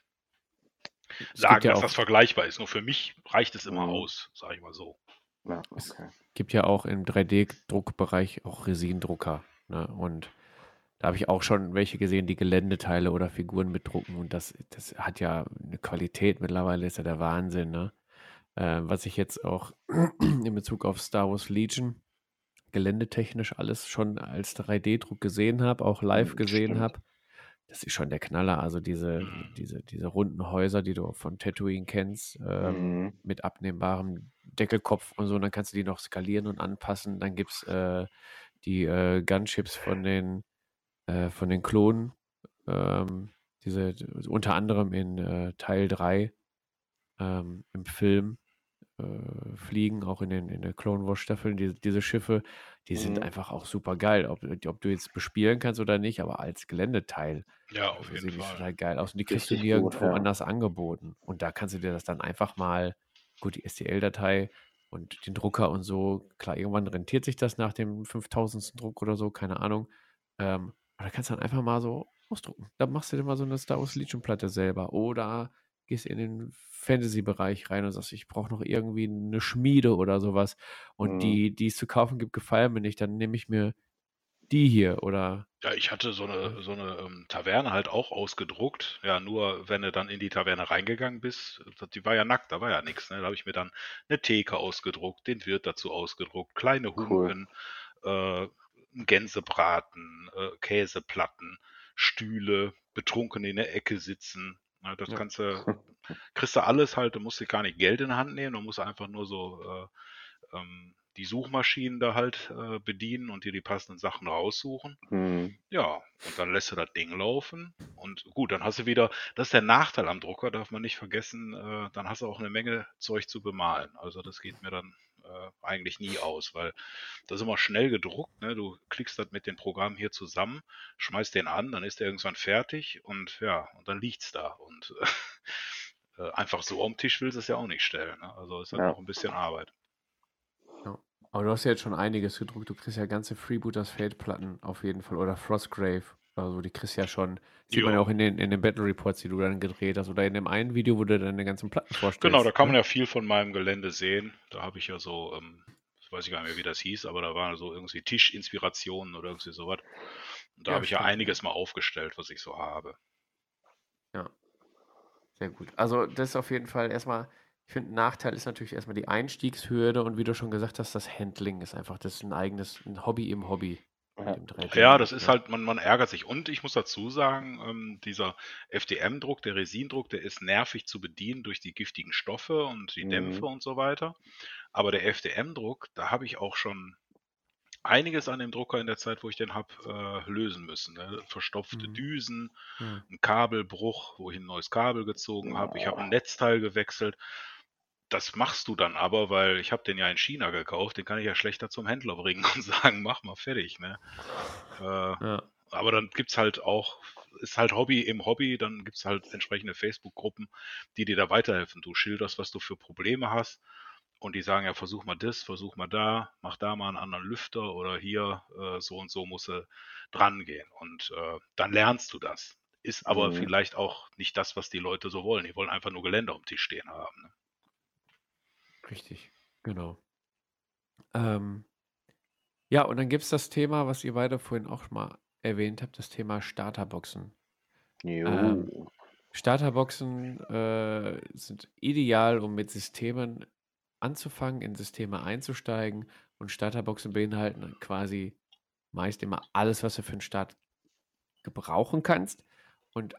sagen, ja dass das vergleichbar ist. Nur für mich reicht es immer mhm. aus, sage ich mal so. Ja, okay. Es gibt ja auch im 3D-Druckbereich auch Resindrucker. Ne? Und da habe ich auch schon welche gesehen, die Geländeteile oder Figuren mitdrucken. Und das, das hat ja eine Qualität mittlerweile, ist ja der Wahnsinn. Ne? Äh, was ich jetzt auch (clears throat) in Bezug auf Star Wars Legion geländetechnisch alles schon als 3D-Druck gesehen habe, auch live hm, gesehen habe, das ist schon der Knaller. Also diese, mhm. diese, diese runden Häuser, die du von Tatooine kennst, ähm, mhm. mit abnehmbarem Deckelkopf und so, dann kannst du die noch skalieren und anpassen. Dann gibt es äh, die äh, Gunships von den, äh, von den Klonen, ähm, diese unter anderem in äh, Teil 3 ähm, im Film äh, fliegen, auch in den, in den Clone Wars Staffeln, die, diese Schiffe, die sind mhm. einfach auch super geil. Ob, ob du jetzt bespielen kannst oder nicht, aber als Geländeteil. Ja, auf jeden Fall. total geil aus. Und die kriegst du nirgendwo ja. anders angeboten. Und da kannst du dir das dann einfach mal, gut, die STL-Datei und den Drucker und so, klar, irgendwann rentiert sich das nach dem 5000. Druck oder so, keine Ahnung. Ähm, aber da kannst du dann einfach mal so ausdrucken. Da machst du dir mal so eine Star Wars Legion Platte selber. Oder gehst in den Fantasy-Bereich rein und sagst, ich brauche noch irgendwie eine Schmiede oder sowas und mhm. die, die es zu kaufen gibt, gefallen mir nicht, dann nehme ich mir die hier oder. Ja, ich hatte so eine, so eine ähm, Taverne halt auch ausgedruckt. Ja, nur wenn du dann in die Taverne reingegangen bist, die war ja nackt, da war ja nichts. Ne? Da habe ich mir dann eine Theke ausgedruckt, den Wirt dazu ausgedruckt, kleine Humpen, cool. äh, Gänsebraten, äh, Käseplatten, Stühle, betrunken in der Ecke sitzen. Ja, das Ja. kannst (laughs) du, kriegst du alles halt, du musst dir gar nicht Geld in die Hand nehmen, du musst einfach nur so äh, ähm, die Suchmaschinen da halt äh, bedienen und dir die passenden Sachen raussuchen. Hm. Ja, und dann lässt du das Ding laufen. Und gut, dann hast du wieder, das ist der Nachteil am Drucker, darf man nicht vergessen, äh, dann hast du auch eine Menge Zeug zu bemalen. Also das geht mir dann äh, eigentlich nie aus, weil das ist immer schnell gedruckt. Ne? Du klickst das mit den Programmen hier zusammen, schmeißt den an, dann ist der irgendwann fertig und ja, und dann liegt's da. Und (laughs) äh, einfach so am Tisch willst du es ja auch nicht stellen. Ne? Also ist halt Ja. noch ein bisschen Arbeit. Aber du hast ja jetzt schon einiges gedruckt. Du kriegst ja ganze Freebooters Fate-Platten auf jeden Fall. Oder Frostgrave. Also die kriegst ja schon. Sieht man ja Jo. auch in den, in den Battle Reports, die du dann gedreht hast. Oder in dem einen Video, wo du deine ganzen Platten vorstellst. Genau, da kann man ne? ja viel von meinem Gelände sehen. Da habe ich ja so, ähm, weiß ich gar nicht mehr, wie das hieß, aber da waren so irgendwie Tischinspirationen oder irgendwie sowas. Und da Ja, habe ich ja ja. einiges mal aufgestellt, was ich so habe. Sehr gut. Also das ist auf jeden Fall erstmal, ich finde, ein Nachteil ist natürlich erstmal die Einstiegshürde und wie du schon gesagt hast, das Handling ist einfach, das ist ein eigenes, ein Hobby im Hobby. mit Ja. dem 3D. Ja, das ist halt, man, man ärgert sich. Und ich muss dazu sagen, ähm, dieser FDM-Druck, der Resindruck, der ist nervig zu bedienen durch die giftigen Stoffe und die Mhm. Dämpfe und so weiter. Aber der FDM-Druck, da habe ich auch schon einiges an dem Drucker in der Zeit, wo ich den habe, äh, lösen müssen. Ne? Verstopfte Mhm. Düsen, Ja. ein Kabelbruch, wo ich ein neues Kabel gezogen habe. Ich habe ein. Netzteil gewechselt. Das machst du dann aber, weil ich habe den ja in China gekauft. Den kann ich ja schlechter zum Händler bringen (laughs) und sagen, mach mal fertig. Ne? Äh, Ja. aber dann gibt's halt auch, ist halt Hobby im Hobby, dann gibt's halt entsprechende Facebook-Gruppen, die dir da weiterhelfen. Du schilderst, was du für Probleme hast und die sagen ja, versuch mal das, versuch mal da, mach da mal einen anderen Lüfter oder hier, äh, so und so muss er dran gehen. Und äh, dann lernst du das. Ist aber Mhm. vielleicht auch nicht das, was die Leute so wollen. Die wollen einfach nur Gelände am Tisch stehen haben. Ne? Richtig, genau. Ähm, ja, und dann gibt es das Thema, was ihr beide vorhin auch schon mal erwähnt habt, das Thema Starterboxen. Ähm, Starterboxen äh, sind ideal, um mit Systemen anzufangen, in Systeme einzusteigen. Und Starterboxen beinhalten quasi meist immer alles, was du für einen Start gebrauchen kannst. Und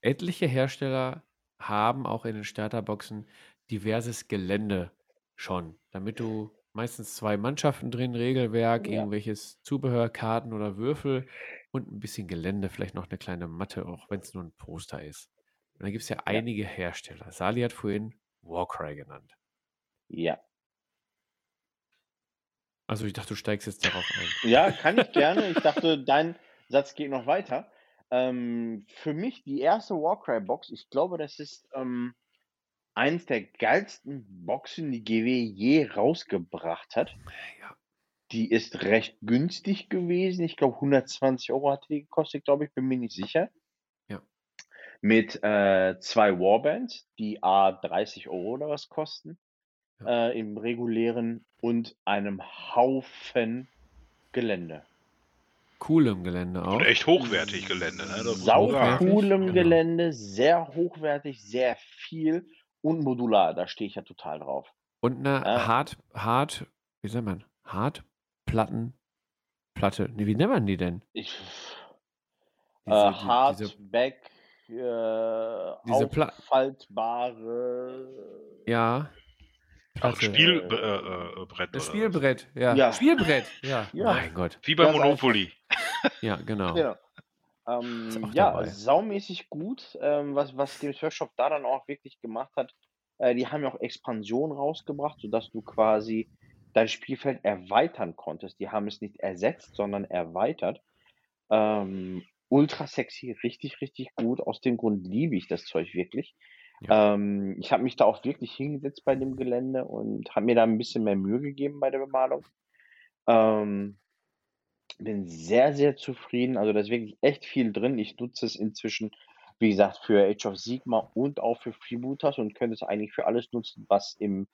etliche Hersteller haben auch in den Starterboxen diverses Gelände schon, damit du meistens zwei Mannschaften drin, Regelwerk, Ja. irgendwelches Zubehör, Karten oder Würfel und ein bisschen Gelände, vielleicht noch eine kleine Matte, auch wenn es nur ein Poster ist. Und da gibt es ja einige Hersteller. Sali hat vorhin Warcry genannt. Ja. Also ich dachte, du steigst jetzt darauf ein. Ja, kann ich (laughs) gerne. Ich dachte, dein Satz geht noch weiter. Ähm, für mich die erste Warcry-Box, ich glaube, das ist ähm, eines der geilsten Boxen, die GW je rausgebracht hat. Ja. Die ist recht günstig gewesen. Ich glaube, 120 Euro hat die gekostet, glaube ich, bin mir nicht sicher. Ja. Mit äh, zwei Warbands, die A 30 Euro oder was kosten, Ja. äh, im regulären und einem Haufen Gelände. Coolem Gelände auch. Und echt hochwertig Gelände. Ne? Sau coolem genau. Gelände, sehr hochwertig, sehr viel und modular. Da stehe ich ja total drauf. Und eine Ja. hart, hart, wie sagt man, Hartplatten, Platte. Nee, wie nennt man die denn? Ich, Diese- äh, die- Hard, diese- Back, äh, Diese Pla- auffaltbare. Ja. Ach, Platte. Spiel, äh, äh, Brett. Das oder Spielbrett, ja. Ja. Spielbrett, ja. Ja. Mein Gott. Wie bei Monopoly. Ja, genau. Genau. Ähm, ja, dabei. saumäßig gut. Ähm, was, was Games Workshop da dann auch wirklich gemacht hat, äh, die haben ja auch Expansion rausgebracht, sodass du quasi dein Spielfeld erweitern konntest. Die haben es nicht ersetzt, sondern erweitert. Ähm, ultra sexy, richtig, richtig gut. Aus dem Grund liebe ich das Zeug wirklich. Ähm, ich habe mich da auch wirklich hingesetzt bei dem Gelände und habe mir da ein bisschen mehr Mühe gegeben bei der Bemalung. Ähm, bin sehr, sehr zufrieden. Also da ist wirklich echt viel drin. Ich nutze es inzwischen, wie gesagt, für Age of Sigma und auch für Freebooters und könnte es eigentlich für alles nutzen, was im,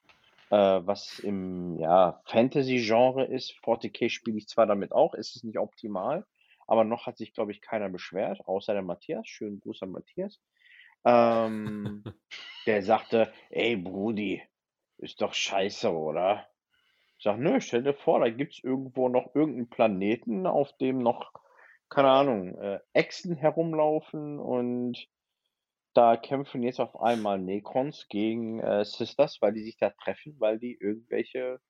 äh, was im ja, Fantasy-Genre ist. 40k spiele ich zwar damit auch, ist es nicht optimal, aber noch hat sich, glaube ich, keiner beschwert, außer der Matthias. Schönen Gruß an Matthias. Ähm, (laughs) der sagte, ey Brudi, ist doch scheiße, oder? Ich sag, nö, stell dir vor, da gibt's irgendwo noch irgendeinen Planeten, auf dem noch, keine Ahnung, äh, Echsen herumlaufen und da kämpfen jetzt auf einmal Necrons gegen äh, Sisters, weil die sich da treffen, weil die irgendwelche,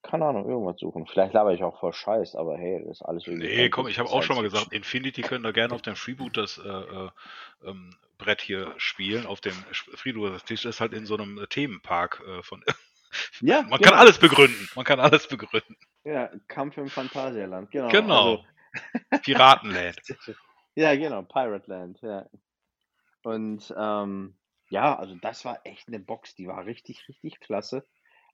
keine Ahnung, irgendwas suchen. Vielleicht laber ich auch voll Scheiß, aber hey, das ist alles irgendwie. Nee, komm, ich habe auch schon mal gesagt, Infinity können da gerne auf dem Freeboot das äh, äh, ähm, Brett hier spielen, auf dem Freeboot-Tisch ist halt in so einem Themenpark äh, von. Ja, Man genau. kann alles begründen. Man kann alles begründen. Ja, Kampf im Phantasialand, genau. Genau. Also, (laughs) (laughs) Piratenland. ja, genau, Pirate Land, ja. Und ähm, ja, also das war echt eine Box, die war richtig, richtig klasse.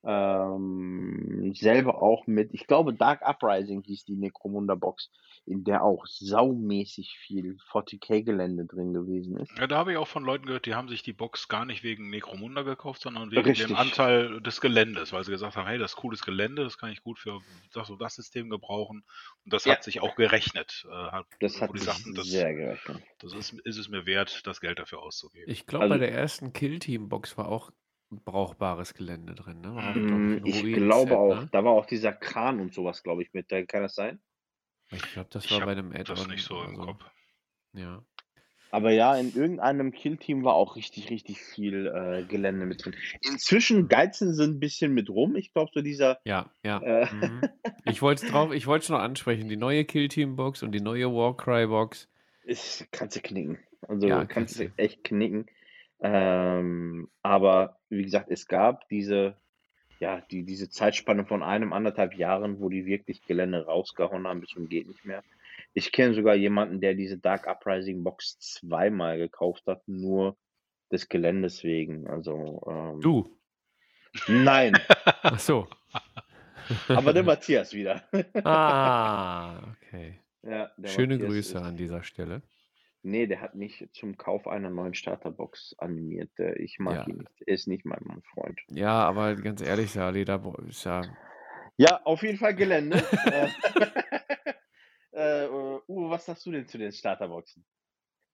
Ähm, selber auch mit, ich glaube, Dark Uprising hieß die Necromunda Box, in der auch saumäßig viel 40k-Gelände drin gewesen ist. Ja, da habe ich auch von Leuten gehört, die haben sich die Box gar nicht wegen Necromunda gekauft, sondern wegen Richtig. dem Anteil des Geländes, weil sie gesagt haben, hey, das ist cooles Gelände, das kann ich gut für das und das System gebrauchen. Und das Ja. hat sich auch gerechnet. Äh, hat, Das hat sich sagten, das, sehr gerechnet. das ist, ist es mir wert, das Geld dafür auszugeben. Ich glaube, Also- bei der ersten Kill-Team-Box war auch brauchbares Gelände drin. Ne? War glaub Mm, Ich Ruinen-Set, glaube auch, Ne? da war auch dieser Kran und sowas, glaube ich, mit. Da kann das sein? Ich glaube, das Ich war bei einem Add-on. das nicht so oder im Kopf. Ja. Aber ja, in irgendeinem Kill-Team war auch richtig, richtig viel äh, Gelände mit drin. Inzwischen geizen sie ein bisschen mit rum. Ich glaube, so dieser. Ja, ja. Äh, (laughs) Mhm. Ich wollte es drauf, ich wollte es noch ansprechen. Die neue Kill-Team-Box und die neue Warcry-Box. kannst du knicken. Also Ja, kannst kannst du du. echt knicken. Ähm, aber wie gesagt, es gab diese, ja, die, diese Zeitspanne von einem, anderthalb Jahren, wo die wirklich Gelände rausgehauen haben, bis zum geht nicht mehr. Ich kenne sogar jemanden, der diese Dark Uprising Box zweimal gekauft hat, nur des Geländes wegen. Also, ähm, Du. Nein, (laughs) Ach so. aber der Matthias wieder. Ah, okay. Ja, Schöne Matthias Grüße an dieser Stelle. Nee, der hat mich zum Kauf einer neuen Starterbox animiert. Der- Ich mag Ja. ihn nicht. Er ist nicht mein Freund. Ja, aber ganz ehrlich, Sali, da ist ja. Ja, auf jeden Fall Gelände. Äh, (laughs) äh, Uwe, was sagst du denn zu den Starterboxen?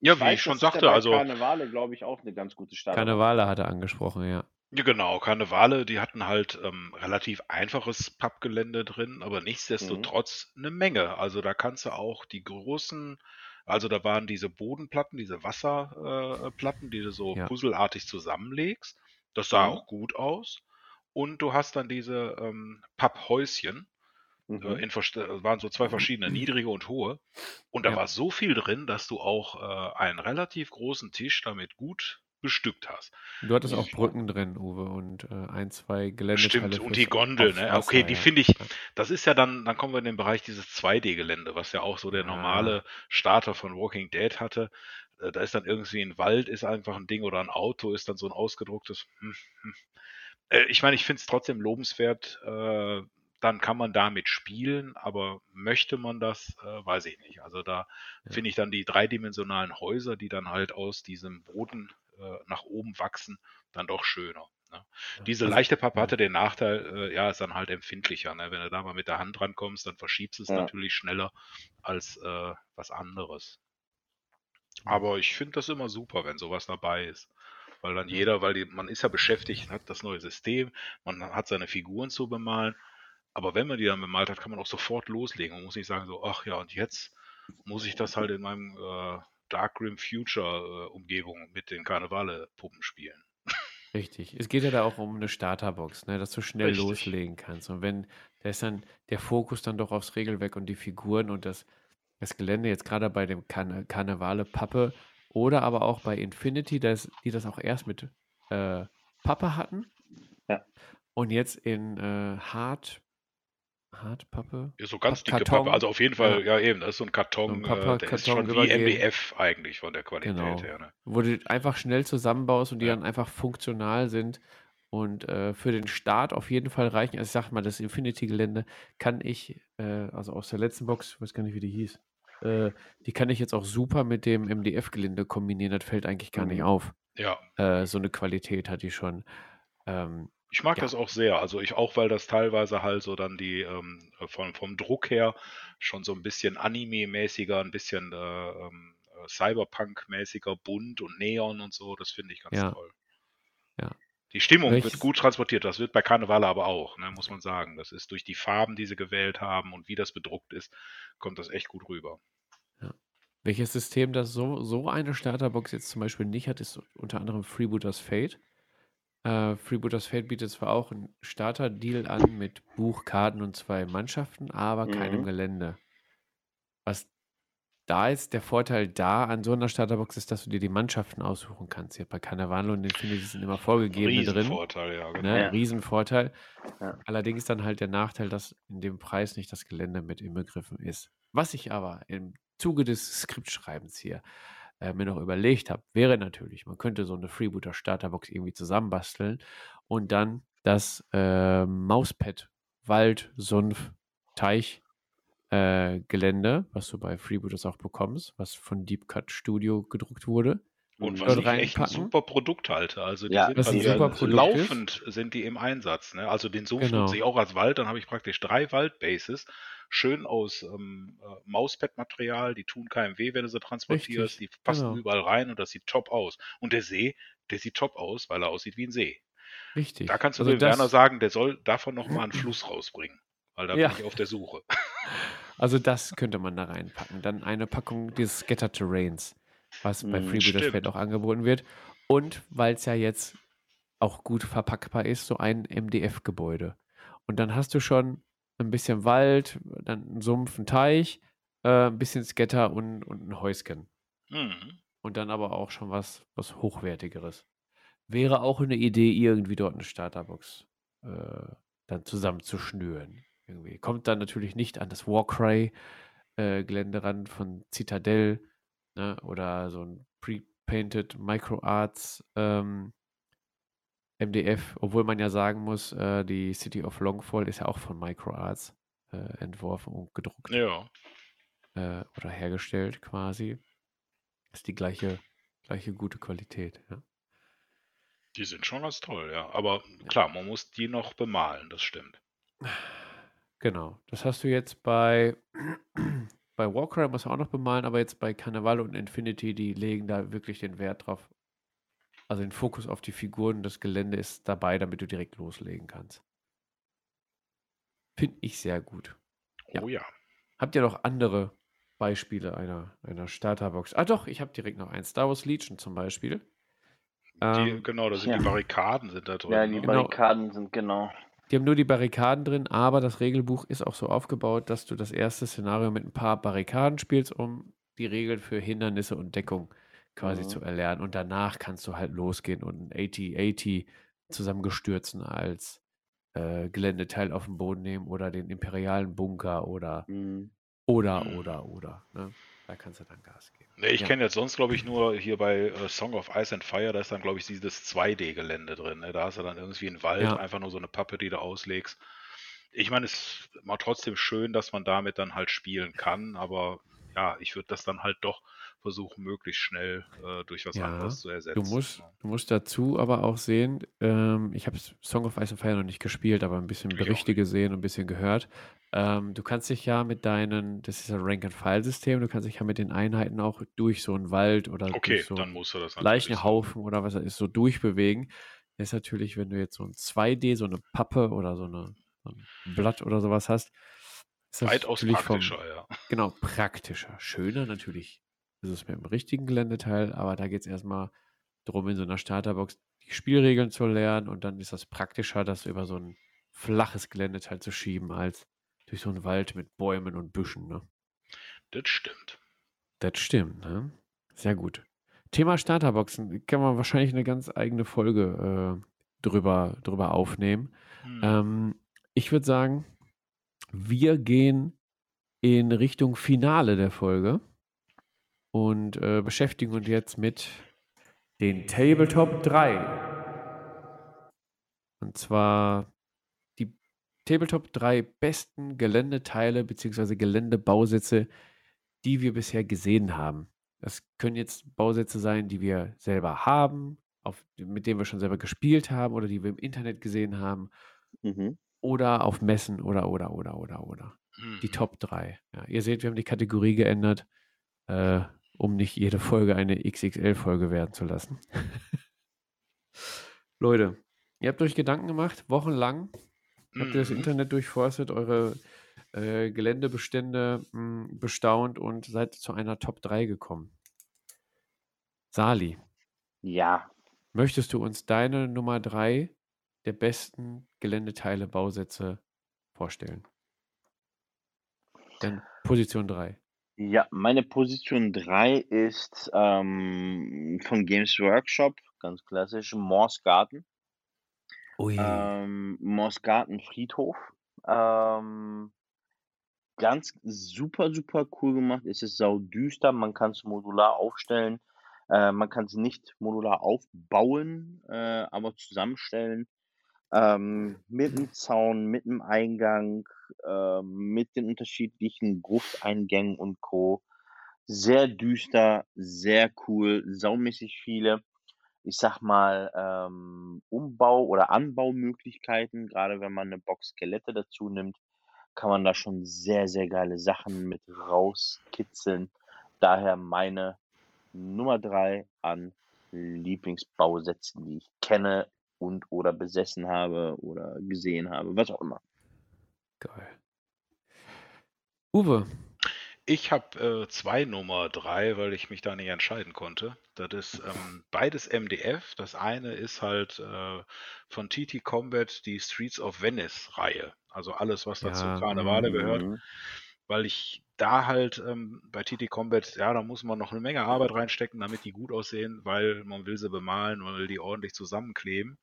Ja, Ich wie weiß, ich schon sagte, also Karnevale, glaube ich, auch eine ganz gute Starterbox. Karnevale hat er angesprochen, ja. Ja, genau, Karnevale, die hatten halt ähm, relativ einfaches Pappgelände drin, aber Mhm. nichtsdestotrotz eine Menge. Also da kannst du auch die großen, also da waren diese Bodenplatten, diese Wasserplatten, Platten, die du so Ja. puzzelartig zusammenlegst. Das sah Mhm. auch gut aus. Und du hast dann diese ähm, Papphäuschen, äh, Mhm. in äh, waren so zwei verschiedene, niedrige und hohe. Und da Ja. war so viel drin, dass du auch äh, einen relativ großen Tisch damit gut bestückt hast. Du hattest auch. Brücken drin, Uwe, und äh, ein, zwei Geländeteile. Stimmt, und die Gondel, ne? Wasser, Okay, die ja. finde ich, das ist ja dann, dann kommen wir in den Bereich dieses 2D-Gelände, was ja auch so der Ja. normale Starter von Walking Dead hatte. Äh, Da ist dann irgendwie ein Wald, ist einfach ein Ding oder ein Auto, ist dann so ein ausgedrucktes. Hm, hm. Äh, Ich meine, ich finde es trotzdem lobenswert, äh, dann kann man damit spielen, aber möchte man das, äh, weiß ich nicht. Also da Ja. finde ich dann die dreidimensionalen Häuser, die dann halt aus diesem Boden äh, nach oben wachsen, dann doch schöner. Ne? Diese Also- leichte Pappe hatte den Nachteil, äh, ja, ist dann halt empfindlicher. Ne? Wenn du da mal mit der Hand rankommst, dann verschiebst du es Ja. natürlich schneller als äh, was anderes. Aber ich finde das immer super, wenn sowas dabei ist. Weil dann jeder, weil die, man ist ja beschäftigt, hat das neue System, man hat seine Figuren zu bemalen. Aber wenn man die dann bemalt hat, kann man auch sofort loslegen. Man muss nicht sagen so, ach ja, und jetzt muss ich das halt in meinem äh, Darkrim Future äh, Umgebung mit den Karnevale-Puppen spielen. Richtig. Es geht ja da auch um eine Starterbox, ne, dass du schnell Richtig. loslegen kannst. Und wenn, da ist dann der Fokus dann doch aufs Regelwerk und die Figuren und das, das Gelände jetzt gerade bei dem Karne Karnevale Pappe oder aber auch bei Infinity, das, die das auch erst mit äh, Pappe hatten. Ja. Und jetzt in äh, Hart, Hartpappe. Ja, so ganz Karton. dicke Pappe. Also auf jeden Fall, ja, eben, das ist so ein Karton, So ein äh, der ist Karton schon wie. MBF eigentlich von der Qualität Genau. her. Ne? wo du einfach schnell zusammenbaust und die Ja. dann einfach funktional sind und äh, für den Start auf jeden Fall reichen. Also ich sag mal, das Infinity-Gelände kann ich, äh, also aus der letzten Box, ich weiß gar nicht, wie die hieß, äh, die kann ich jetzt auch super mit dem MDF-Gelände kombinieren. Das fällt eigentlich gar nicht Mhm. auf. Ja, Äh, so eine Qualität hat die schon. Ähm, ich mag Ja. das auch sehr. Also ich auch, weil das teilweise halt so dann die ähm, von, vom Druck her schon so ein bisschen Anime-mäßiger, ein bisschen äh, ähm, äh, Cyberpunk-mäßiger, bunt und Neon und so. Das finde ich ganz Ja. toll. Die Stimmung Welches- wird gut transportiert, das wird bei Karneval aber auch, ne, muss man sagen. Das ist durch die Farben, die sie gewählt haben und wie das bedruckt ist, kommt das echt gut rüber. Welches System das so, so eine Starterbox jetzt zum Beispiel nicht hat, ist unter anderem Freebooters Fate. Äh, Freebooters Fate bietet zwar auch einen Starter-Deal an mit Buch, Karten und zwei Mannschaften, aber keinem Mhm. Gelände. Was da ist, der Vorteil da an so einer Starterbox ist, dass du dir die Mannschaften aussuchen kannst. Hier bei Carnaval und Infinity sind immer vorgegeben drin. Riesenvorteil, ja, genau. Ne? Ja. Riesenvorteil. Ja. Allerdings dann halt der Nachteil, dass in dem Preis nicht das Gelände mit inbegriffen ist. Was ich aber im Zuge des Skriptschreibens hier äh, mir noch überlegt habe, wäre natürlich, man könnte so eine Freebooter Starterbox irgendwie zusammenbasteln und dann das äh, Mauspad Wald, Sumpf, Teich äh, Gelände, was du bei Freebooters auch bekommst, was von Deep Cut Studio gedruckt wurde. Und Mhm. was ich echt ein super Produkt halte. Also die Ja, sind bei ein mir super Produkt laufend sind die im Einsatz. Ne? Also den Sumpf Genau. nutze ich auch als Wald, dann habe ich praktisch drei Waldbases. Schön aus ähm, äh, Mauspad-Material, die tun keinem weh, wenn du sie transportierst. Richtig, Die passen genau. überall rein und das sieht top aus. Und der See, der sieht top aus, weil er aussieht wie ein See. Richtig. Da kannst du Also dem Werner sagen, der soll davon nochmal einen (clears throat) Fluss rausbringen. Weil da Ja. bin ich auf der Suche. Also das könnte man da reinpacken. Dann eine Packung des Scatter Terrains, was bei Freebooters stimmt. Fate auch angeboten wird. Und weil es ja jetzt auch gut verpackbar ist, so ein MDF-Gebäude. Und dann hast du schon ein bisschen Wald, dann einen Sumpf, einen Teich, äh, ein bisschen Scatter und, und ein Häuschen. Mhm. Und dann aber auch schon was, was Hochwertigeres. Wäre auch eine Idee, irgendwie dort eine Starterbox äh, dann zusammenzuschnüren. Irgendwie. Kommt dann natürlich nicht an das Warcry-Gelände ran von Citadel ne? oder so ein Pre-Painted Microarts ähm, MDF, obwohl man ja sagen muss, äh, die City of Longfall ist ja auch von Microarts äh, entworfen und gedruckt Ja. äh, oder hergestellt quasi. Ist die gleiche, gleiche gute Qualität. Ja. Die sind schon ganz toll, ja. Aber klar, man muss die noch bemalen, das stimmt. Genau. Das hast du jetzt bei, bei Warcry, muss man auch noch bemalen, aber jetzt bei Carnival und Infinity, die legen da wirklich den Wert drauf. Also den Fokus auf die Figuren, das Gelände ist dabei, damit du direkt loslegen kannst. Finde ich sehr gut. Ja. Oh ja. Habt ihr noch andere Beispiele einer, einer Starterbox? Ah doch, ich habe direkt noch eins. Star Wars Legion zum Beispiel. Die, Ähm, genau, da sind ja. die Barrikaden sind da drin. Ja, die ne? Genau. Barrikaden sind genau. Die haben nur die Barrikaden drin, aber das Regelbuch ist auch so aufgebaut, dass du das erste Szenario mit ein paar Barrikaden spielst, um die Regeln für Hindernisse und Deckung quasi Mhm. zu erlernen. Und danach kannst du halt losgehen und ein 80-80 zusammengestürzen als äh, Geländeteil auf den Boden nehmen oder den imperialen Bunker oder Mhm. oder oder oder. Ne? Da kannst du dann Gas geben. Nee, ich Ja. kenne jetzt sonst, glaube ich, nur hier bei äh, Song of Ice and Fire, da ist dann, glaube ich, dieses 2D-Gelände drin. Ne? Da hast du dann irgendwie einen Wald, Ja. einfach nur so eine Pappe, die du auslegst. Ich meine, es ist mal trotzdem schön, dass man damit dann halt spielen kann, aber ja, ich würde das dann halt doch versuchen, möglichst schnell äh, durch was Ja, anderes zu ersetzen. Du musst, du musst dazu aber auch sehen, ähm, ich habe Song of Ice and Fire noch nicht gespielt, aber ein bisschen Berichte gesehen und ein bisschen gehört. Ähm, du kannst dich ja mit deinen, das ist ein Rank-and-File-System, du kannst dich ja mit den Einheiten auch durch so einen Wald oder Okay, durch so dann musst du das Leichenhaufen oder was das ist, so durchbewegen. Das ist natürlich, wenn du jetzt so ein 2D, so eine Pappe oder so, eine, so ein Blatt oder sowas hast, ist das Weitaus natürlich vom, praktischer, ja. Genau, praktischer. Schöner natürlich ist es mit dem richtigen Geländeteil, aber da geht es erstmal darum, in so einer Starterbox die Spielregeln zu lernen und dann ist das praktischer, das über so ein flaches Geländeteil zu schieben, als durch so einen Wald mit Bäumen und Büschen. Ne? Das stimmt. Das stimmt, ne? Sehr gut. Thema Starterboxen, kann man wahrscheinlich eine ganz eigene Folge äh, drüber, drüber aufnehmen. Hm. Ähm, ich würde sagen, wir gehen in Richtung Finale der Folge und äh, beschäftigen uns jetzt mit den Tabletop 3. Und zwar die Tabletop 3 besten Geländeteile bzw. Geländebausätze, die wir bisher gesehen haben. Das können jetzt Bausätze sein, die wir selber haben, auf, mit denen wir schon selber gespielt haben oder die wir im Internet gesehen haben Mhm. oder auf Messen oder, oder, oder, oder, oder. Die Mhm. Top 3. Ja, ihr seht, wir haben die Kategorie geändert, äh, um nicht jede Folge eine XXL-Folge werden zu lassen. (laughs) Leute, Ihr habt euch Gedanken gemacht, wochenlang. Habt ihr das Mhm. Internet durchforstet, eure äh, Geländebestände mh, bestaunt und seid zu einer Top 3 gekommen. Sali, Ja, möchtest du uns deine Nummer 3 der besten Geländeteile, Bausätze vorstellen? Dann Position 3. ja, meine Position 3 ist ähm, von Games Workshop, ganz klassisch, Morse Garten. Ui. Ähm, Morse Garten Friedhof. Ähm, ganz super, super cool gemacht. Es ist saudüster, man kann es modular aufstellen. Äh, man kann es nicht modular aufbauen, äh, aber zusammenstellen. Ähm, mit dem Zaun, mit dem Eingang, äh, mit den unterschiedlichen Grufteingängen und Co. Sehr düster, sehr cool, saumäßig viele, ich sag mal, ähm, Umbau- oder Anbaumöglichkeiten. Gerade wenn man eine Box Skelette dazu nimmt, kann man da schon sehr, sehr geile Sachen mit rauskitzeln. Daher meine Nummer drei an Lieblingsbausätzen, die ich kenne und oder besessen habe oder gesehen habe, was auch immer. Geil. Uwe, Ich habe äh, zwei Nummer drei, weil ich mich da nicht entscheiden konnte. Das ist ähm, beides MDF. Das eine ist halt äh, von TT Combat die Streets of Venice Reihe. Also alles, was dazu Ja, Karnevale mhm. gehört. Weil ich da halt ähm, bei TT Combat, ja, da muss man noch eine Menge Arbeit reinstecken, damit die gut aussehen, weil man will sie bemalen, man will die ordentlich zusammenkleben.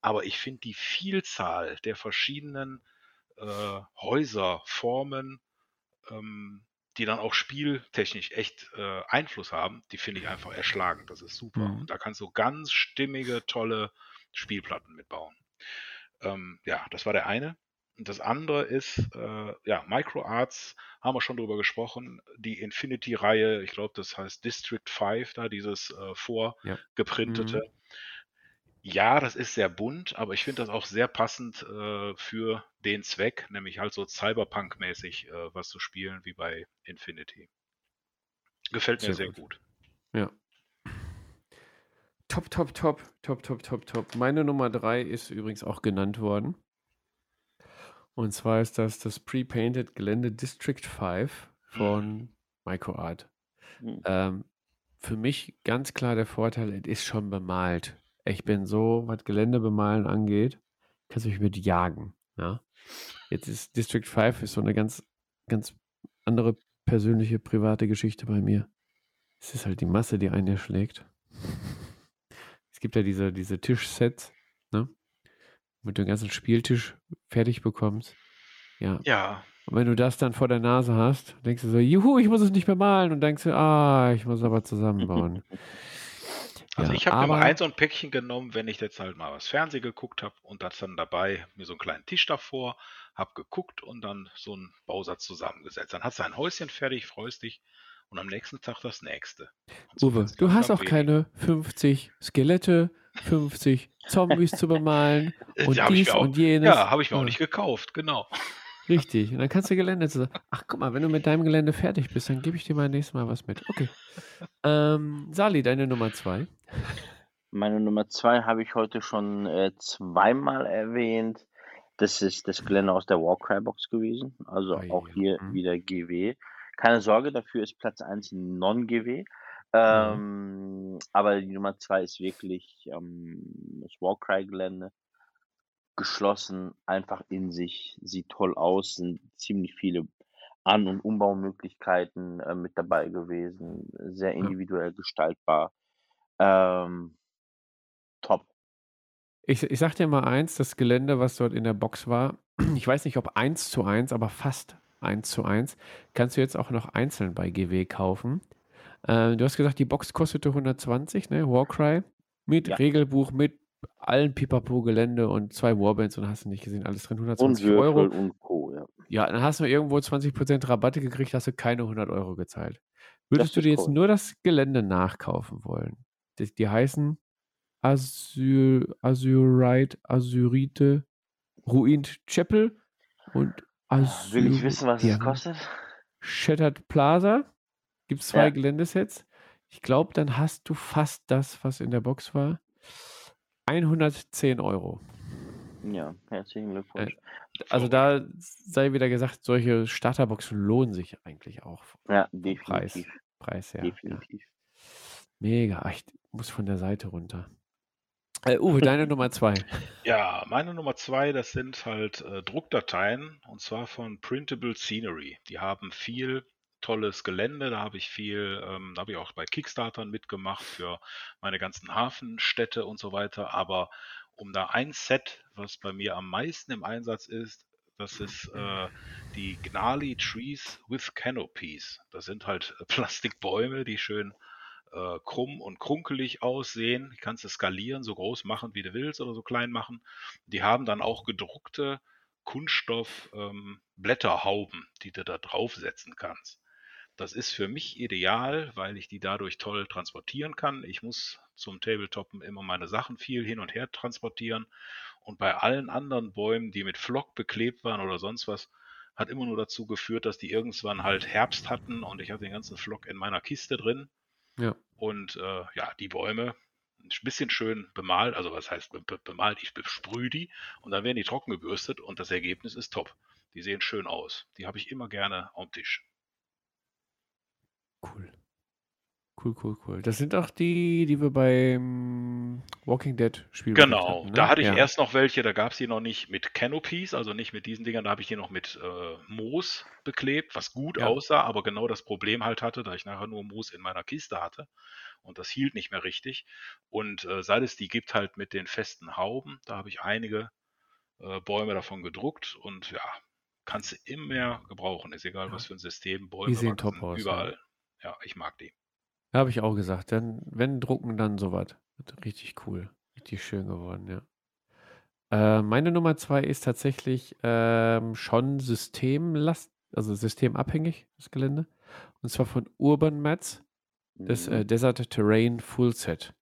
Aber ich finde die Vielzahl der verschiedenen äh, Häuser, Formen, ähm, die dann auch spieltechnisch echt äh, Einfluss haben, die finde ich einfach erschlagend. Das ist super. Mhm. Und da kannst du ganz stimmige, tolle Spielplatten mitbauen. Ähm, ja, das war der eine. Das andere ist, äh, ja, MicroArts, haben wir schon drüber gesprochen, die Infinity-Reihe, ich glaube, das heißt District 5, da dieses äh, Ja. vorgeprintete. Mhm. Ja, das ist sehr bunt, aber ich finde das auch sehr passend äh, für den Zweck, nämlich halt so Cyberpunk-mäßig äh, was zu spielen wie bei Infinity. Gefällt mir Sehr sehr gut. gut. Ja. Top, top, top, top, top, top, top. Meine Nummer 3 ist übrigens auch genannt worden. Und zwar ist das das Pre-Painted Gelände District 5 von MicroArt. Mhm. Ähm, für mich ganz klar der Vorteil, es ist schon bemalt. Ich bin so, was Gelände bemalen angeht, kannst du mich mit jagen. Ja? Jetzt ist District 5 ist so eine ganz, ganz andere persönliche, private Geschichte bei mir. Es ist halt die Masse, die einen erschlägt. (laughs) Es gibt ja diese, diese Tischsets? Mit dem ganzen Spieltisch fertig bekommst. Ja. Ja, Und wenn du das dann vor der Nase hast, denkst du so, juhu, ich muss es nicht mehr malen. Und denkst du, ah, ich muss aber zusammenbauen. (laughs) also Ja, ich habe aber- ein so ein Päckchen genommen, wenn ich jetzt halt mal was Fernsehen geguckt habe und das dann dabei mir so einen kleinen Tisch davor, habe geguckt und dann so einen Bausatz zusammengesetzt. Dann hast du ein Häuschen fertig, freust dich und am nächsten Tag das nächste. So Uwe, du hast auch weniger. keine 50 Skelette, 50 Zombies zu bemalen (laughs) und ich dies auch, und jenes. Ja, habe ich mir auch Ja. nicht gekauft, genau. (laughs) Richtig. Und dann kannst du Gelände zusammen. Ach, guck mal, wenn du mit deinem Gelände fertig bist, dann gebe ich dir mal nächstes Mal was mit. Okay. (laughs) Ähm, Sali, deine Nummer zwei. Meine Nummer zwei habe ich heute schon äh, zweimal erwähnt. Das ist das Gelände aus der Warcry-Box gewesen. Also Oh auch hier mhm. wieder GW. Keine Sorge, dafür ist Platz 1 Non-GW. Ja. Ähm, aber die Nummer zwei ist wirklich ähm, das Warcry-Gelände. Geschlossen, einfach in sich, sieht toll aus, sind ziemlich viele An- und Umbaumöglichkeiten äh, mit dabei gewesen, sehr individuell gestaltbar. Ähm, top. Ich, ich sag dir mal eins, das Gelände, was dort in der Box war, (clears throat) ich weiß nicht, ob eins zu eins, aber fast eins zu eins, kannst du jetzt auch noch einzeln bei GW kaufen. Äh, du hast gesagt, die Box kostete 120, ne? Warcry. Mit Ja. Regelbuch, mit allen Pipapo-Gelände und zwei Warbands und hast du nicht gesehen, alles drin, Und 120 Würfel Euro. und Co. Ja. Ja, dann hast du irgendwo 20% Rabatte gekriegt, hast du keine 100 Euro gezahlt. Würdest du dir jetzt korrekt. nur das Gelände nachkaufen wollen? Die, die heißen Asyr, Asyrite, Asyrite, Ruined Chapel und Asyr. Will ich wissen, was es kostet? Shattered Plaza. Gibt es zwei Ja. Geländesets. Ich glaube, dann hast du fast das, was in der Box war. 110 Euro. Ja, herzlichen Glückwunsch. Also da sei wieder gesagt, solche Starterboxen lohnen sich eigentlich auch. Ja, vom Preis, definitiv. Preis her. Ja. Definitiv. Mega. Ach, Ich muss von der Seite runter. Äh, Uwe, deine Nummer zwei. (laughs) Ja, meine Nummer zwei, das sind halt äh, Druckdateien und zwar von Printable Scenery. Die haben viel tolles Gelände, da habe ich viel, ähm, da habe ich auch bei Kickstartern mitgemacht für meine ganzen Hafenstädte und so weiter. Aber um da ein Set, was bei mir am meisten im Einsatz ist, das ist äh, die Gnarly Trees with Canopies. Das sind halt (laughs) Plastikbäume, die schön äh, krumm und krunkelig aussehen. Die kannst du skalieren, so groß machen, wie du willst oder so klein machen. Die haben dann auch gedruckte Kunststoff ähm, die du da draufsetzen kannst. Das ist für mich ideal, weil ich die dadurch toll transportieren kann. Ich muss zum Tabletoppen immer meine Sachen viel hin und her transportieren. Und bei allen anderen Bäumen, die mit Flock beklebt waren oder sonst was, hat immer nur dazu geführt, dass die irgendwann halt Herbst hatten und ich hatte den ganzen Flock in meiner Kiste drin. Ja. Und äh, ja, die Bäume ein bisschen schön bemalt, also was heißt be be- bemalt, ich besprühe die und dann werden die trocken gebürstet und das Ergebnis ist top. Die sehen schön aus. Die habe ich immer gerne am Tisch. Cool. Cool, cool, cool. Das sind auch die, die wir beim Walking Dead Spiel gekriegt Genau, hatten, da ne? hatte ich Ja. erst noch welche, da gab es die noch nicht mit Canopies, also nicht mit diesen Dingern, da habe ich die noch mit äh, Moos beklebt, was gut Ja. aussah, aber genau das Problem halt hatte, da ich nachher nur Moos in meiner Kiste hatte und das hielt nicht mehr richtig. Und äh, seit es die gibt halt mit den festen Hauben, da habe ich einige äh, Bäume davon gedruckt und ja, kannst du immer mehr gebrauchen, ist egal Ja. was für ein System, Bäume sehen wachsen top aus, überall. Ja, ich mag die. Habe ich auch gesagt, dann, wenn drucken, dann sowas. Richtig cool. Richtig schön geworden, ja. Äh, meine Nummer zwei ist tatsächlich ähm, schon systemlast, also systemabhängig, das Gelände. Und zwar von Urban Mats, das äh, Mhm. Desert Terrain Full Set.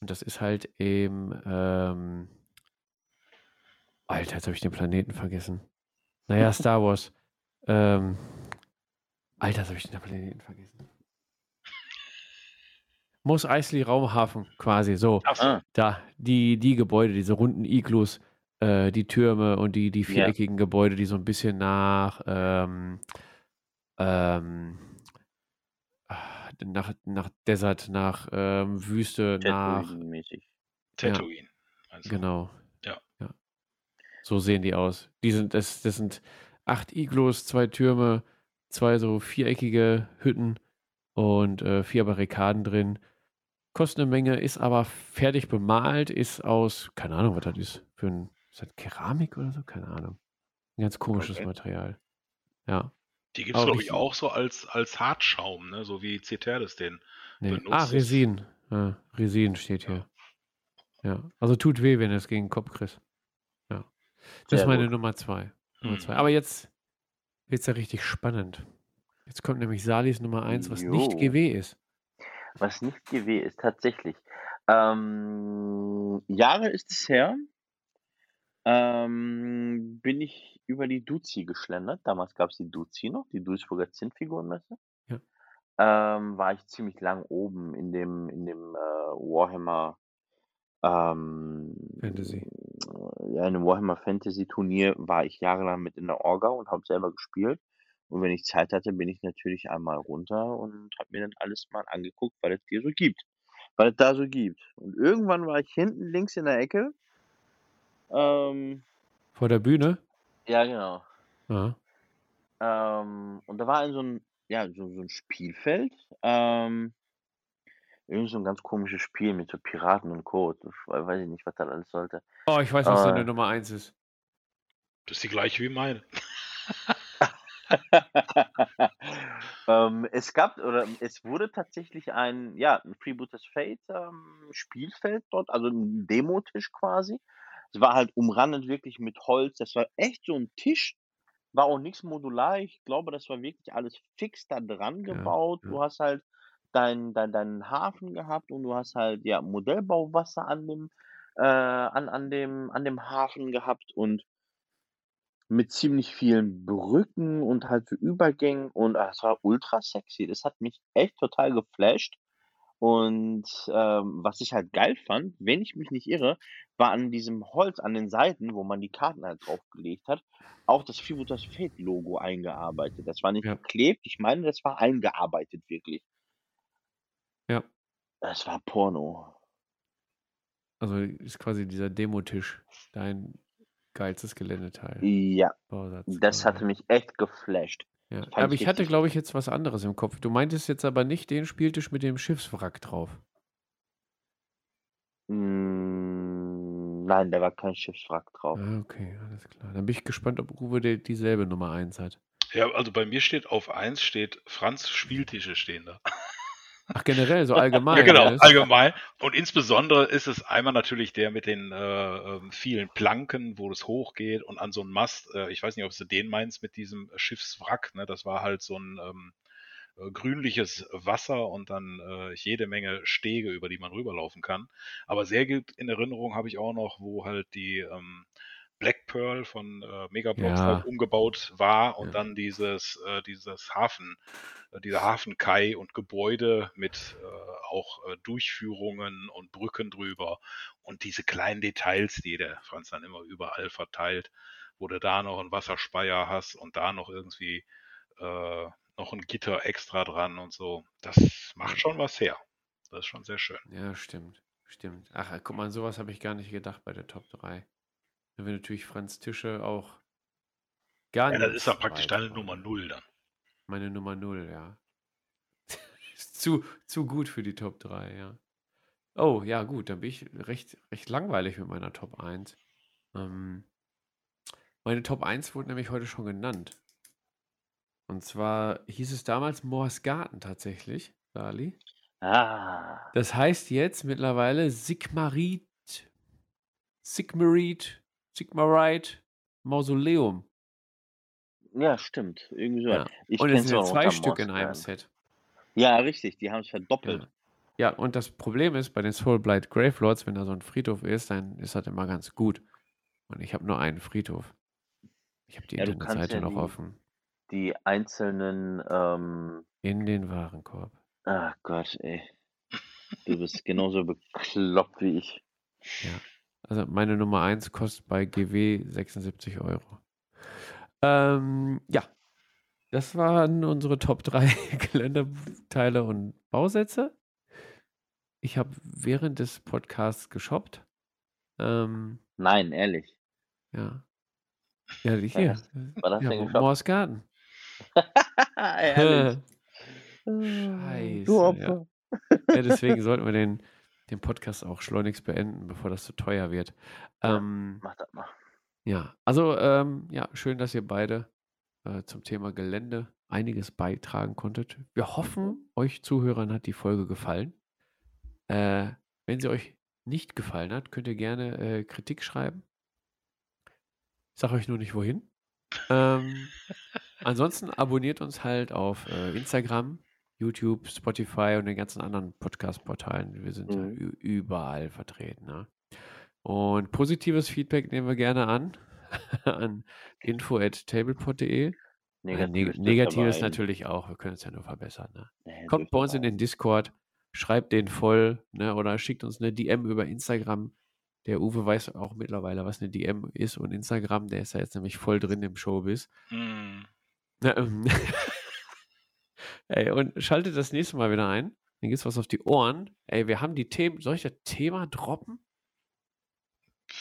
Und das ist halt im, ähm, Alter, jetzt habe ich den Planeten vergessen. Naja, (laughs) Star Wars. ähm, Alter, jetzt habe ich den Planeten vergessen. Mos Eisley Raumhafen quasi, so. Ah, Da, die, die Gebäude, diese runden Iglus, äh, die Türme und die, die Ja. viereckigen Gebäude, die so ein bisschen nach, ähm, ähm, ah, nach, nach Desert, nach ähm, Wüste, nach, Tatooine-mäßig. Tatooine. meinst du? genau. Ja. ja. So sehen die aus. Die sind, das, das sind acht Iglus, zwei Türme, zwei so viereckige Hütten und äh, vier Barrikaden drin. Kostet eine Menge, ist aber fertig bemalt, ist aus, keine Ahnung, was das ist. Für ein, ist das Keramik oder so? Keine Ahnung. Ein ganz komisches Okay. Material. Ja. Die gibt es, glaube ich, auch so als, als Hartschaum, ne? so wie Ceterdes den Nee. benutzt. Ah, ist. Resin. Ja, Resin steht hier. Ja. Also tut weh, wenn du es gegen den Kopf kriegst. Ja. Das ist Sehr meine gut. Nummer zwei. Nummer Mhm. zwei. Aber jetzt wird es ja richtig spannend. Jetzt kommt nämlich Salis Nummer eins, was nicht Jo. GW ist. Was nicht GW ist, tatsächlich. Ähm, Jahre ist es her, ähm, bin ich über die Duzi geschlendert. Damals gab es die Duzi noch, die Duisburger Zinnfigurenmesse. Ja. Ähm, war ich ziemlich lang oben in dem, in dem äh, Warhammer ähm, Fantasy. Ja, in dem Warhammer Fantasy Turnier war ich jahrelang mit in der Orga und habe selber gespielt. Und wenn ich Zeit hatte, bin ich natürlich einmal runter und habe mir dann alles mal angeguckt, was es hier so gibt. Was es da so gibt. Und irgendwann war ich hinten links in der Ecke. Ähm, Vor der Bühne? ja, genau. Ja. Ähm, und da war ein so ein, ja, so, so ein Spielfeld. Ähm, irgend so ein ganz komisches Spiel mit so Piraten und Co. Ich we- weiß ich nicht, was das alles sollte. Oh, ich weiß, was Äh. deine Nummer eins ist. Das ist die gleiche wie meine. (laughs) ähm, es gab oder es wurde tatsächlich ein, ja, ein Freebooters Fate ähm, Spielfeld dort, also ein Demotisch quasi. Es war halt umrandet wirklich mit Holz. Das war echt so ein Tisch. War auch nichts modular. Ich glaube, das war wirklich alles fix da dran Ja, gebaut. ja. Du hast halt deinen dein, deinen Hafen gehabt und du hast halt ja Modellbauwasser an dem äh, an, an dem an dem Hafen gehabt und mit ziemlich vielen Brücken und halt für Übergängen und ah, es war ultra sexy. Das hat mich echt total geflasht. Und ähm, was ich halt geil fand, wenn ich mich nicht irre, war an diesem Holz an den Seiten, wo man die Karten halt draufgelegt hat, auch das Freebooters Fate Logo eingearbeitet. Das war nicht Ja. geklebt, ich meine, das war eingearbeitet wirklich. Ja. Das war Porno. Also ist quasi dieser Demotisch dein geilstes Geländeteil. Ja, Bausatz das hatte mich echt geflasht. Ja. Aber ich hatte, glaube ich, jetzt was anderes im Kopf. Du meintest jetzt aber nicht den Spieltisch mit dem Schiffswrack drauf. Mm, nein, da war kein Schiffswrack drauf. Ah, okay, alles klar. Dann bin ich gespannt, ob Uwe die, dieselbe Nummer 1 hat. Ja, also bei mir steht auf 1 steht Franz Spieltische stehen da. (laughs) Ach, generell, so (laughs) allgemein. Ja, genau, allgemein. Und insbesondere ist es einmal natürlich der mit den äh, ähm, vielen Planken, wo es hochgeht und an so einem Mast. Äh, ich weiß nicht, ob du den meinst mit diesem Schiffswrack. Ne? Das war halt so ein ähm, äh, grünliches Wasser und dann äh, jede Menge Stege, über die man rüberlaufen kann. Aber sehr gut in Erinnerung habe ich auch noch, wo halt die ähm, Black Pearl von äh, Megablocks Ja. halt umgebaut war und Ja. dann dieses, äh, dieses Hafen, äh, dieser Hafenkai und Gebäude mit äh, auch äh, Durchführungen und Brücken drüber und diese kleinen Details, die der Franz dann immer überall verteilt, wo du da noch einen Wasserspeier hast und da noch irgendwie äh, noch ein Gitter extra dran und so. Das macht schon was her. Das ist schon sehr schön. Ja, stimmt. Stimmt. Ach, guck mal, sowas habe ich gar nicht gedacht bei der Top 3. Da wäre natürlich Franz Tische auch gar Ja, nicht. das ist dann praktisch deine Nummer. 0 dann. Meine Nummer 0, ja. (laughs) ist zu, zu gut für die Top 3, ja. Oh, ja, gut, dann bin ich recht, recht langweilig mit meiner Top 1. Ähm, meine Top 1 wurde nämlich heute schon genannt. Und zwar hieß es damals Moors Garten tatsächlich, Dali. Ah, Das heißt jetzt mittlerweile Sigmarit, Sigmarit, Sigmarite Mausoleum. ja, stimmt. Irgendwie so. Ja. Ich Und es sind ja zwei Stück in einem. Set. Ja, richtig, die haben es verdoppelt. Ja. ja, und das Problem ist, bei den Soulblight Gravelords, wenn da so ein Friedhof ist, dann ist das immer ganz gut. Und ich habe nur einen Friedhof. Ich habe die Ja, Internetseite ja noch die- offen. Die einzelnen, ähm, In den Warenkorb. ach Gott, ey. Du bist genauso bekloppt wie ich. Also meine Nummer 1 kostet bei GW 76 Euro. Ähm, ja, das waren unsere Top 3 (laughs) Geländeteile und Bausätze. Ich habe während des Podcasts geshoppt. Ähm, Nein, ehrlich. ja. Ja, die hier. Du ja, denn geshoppt? Moors Garten. (laughs) (laughs) Scheiße, Du Opfer. Ja, deswegen sollten wir den, den Podcast auch schleunigst beenden, bevor das zu teuer wird. Ja. Ähm, Mach das mal. Ja, also ähm, ja, schön, dass ihr beide äh, zum Thema Gelände einiges beitragen konntet. Wir hoffen, euch Zuhörern hat die Folge gefallen. Äh, wenn sie euch nicht gefallen hat, könnt ihr gerne äh, Kritik schreiben. Ich sage euch nur nicht wohin. Ähm, (laughs) ansonsten abonniert uns halt auf äh, Instagram, YouTube, Spotify und den ganzen anderen Podcast-Portalen. Wir sind Mhm. überall vertreten. Ne? Und positives Feedback nehmen wir gerne an. (laughs) an info.tablepod.de. Äh, Negatives ein- natürlich auch. Wir können es ja nur verbessern. Ne? Nee, Kommt bei uns in den Discord, schreibt den voll ne? oder schickt uns eine DM über Instagram. Der Uwe weiß auch mittlerweile, was eine DM ist und Instagram, der ist ja jetzt nämlich voll drin im Showbiz. Hm. (laughs) Ey, und schaltet das nächste Mal wieder ein. Dann gibt's was auf die Ohren. Ey, wir haben die Themen. Soll ich das Thema droppen?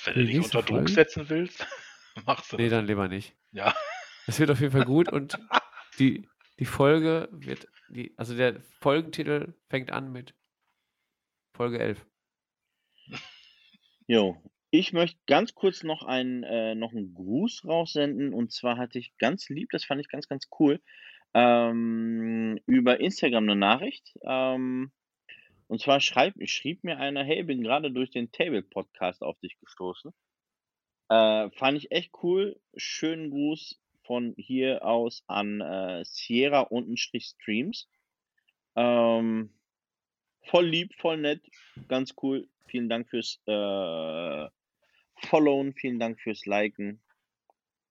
Wenn Die du dich unter Druck Folge? setzen willst, (laughs) machst du Nee, dann lieber nicht. Ja. Das wird auf jeden Fall gut und (laughs) die, die Folge wird, die, also der Folgentitel fängt an mit Folge 11. Jo, ich möchte ganz kurz noch einen, äh, noch einen Gruß raussenden. Und zwar hatte ich ganz lieb, das fand ich ganz, ganz cool, ähm, über Instagram eine Nachricht. Ähm, und zwar schreib, schrieb mir einer, hey, bin gerade durch den Table-Podcast auf dich gestoßen. Äh, fand ich echt cool. Schönen Gruß von hier aus an äh, Sierra untenstrich Streams. Ähm, voll lieb, voll nett, ganz cool. Vielen Dank fürs äh, Followen, vielen Dank fürs Liken,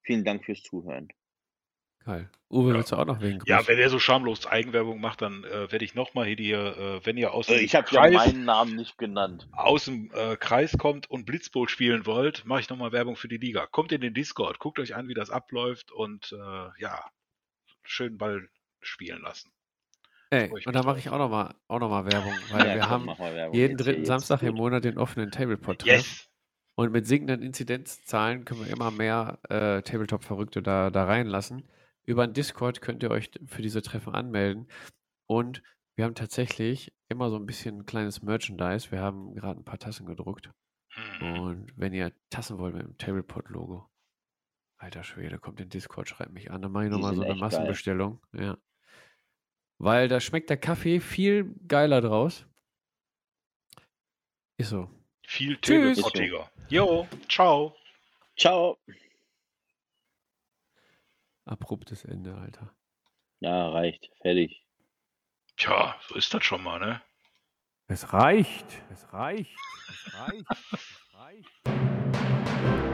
vielen Dank fürs Zuhören. Geil. Uwe, Ja. willst du auch noch wegen Ja, wenn er so schamlos Eigenwerbung macht, dann äh, werde ich nochmal hier, die, äh, wenn ihr aus Äh, dem Ich habe ja Kreis, meinen Namen nicht genannt. aus dem äh, Kreis kommt und Blitzbowl spielen wollt, mache ich nochmal Werbung für die Liga. Kommt in den Discord, guckt euch an, wie das abläuft und äh, ja, schön Ball spielen lassen. Ey, und da mache ich auch nochmal auch noch mal Werbung, weil Ja, wir komm, haben jeden jetzt dritten jetzt Samstag im gut. Monat den offenen Tablepot-Treff. Yes! Und mit sinkenden Inzidenzzahlen können wir immer mehr äh, Tabletop-Verrückte da, da reinlassen. Über den Discord könnt ihr euch für diese Treffen anmelden. Und wir haben tatsächlich immer so ein bisschen kleines Merchandise. Wir haben gerade ein paar Tassen gedruckt. Hm. Und wenn ihr Tassen wollt mit dem Tablepot-Logo, alter Schwede, kommt in Discord, schreibt mich an. Dann mache ich nochmal so eine echt geil. Massenbestellung. Ja. Weil da schmeckt der Kaffee viel geiler draus. Ist so. Viel Tschüss. Tablepottiger. Jo, ciao. Ciao. Abruptes Ende, Alter. Ja, reicht. Fertig. Tja, so ist das schon mal, ne? Es reicht. Es reicht. Es reicht. Es reicht.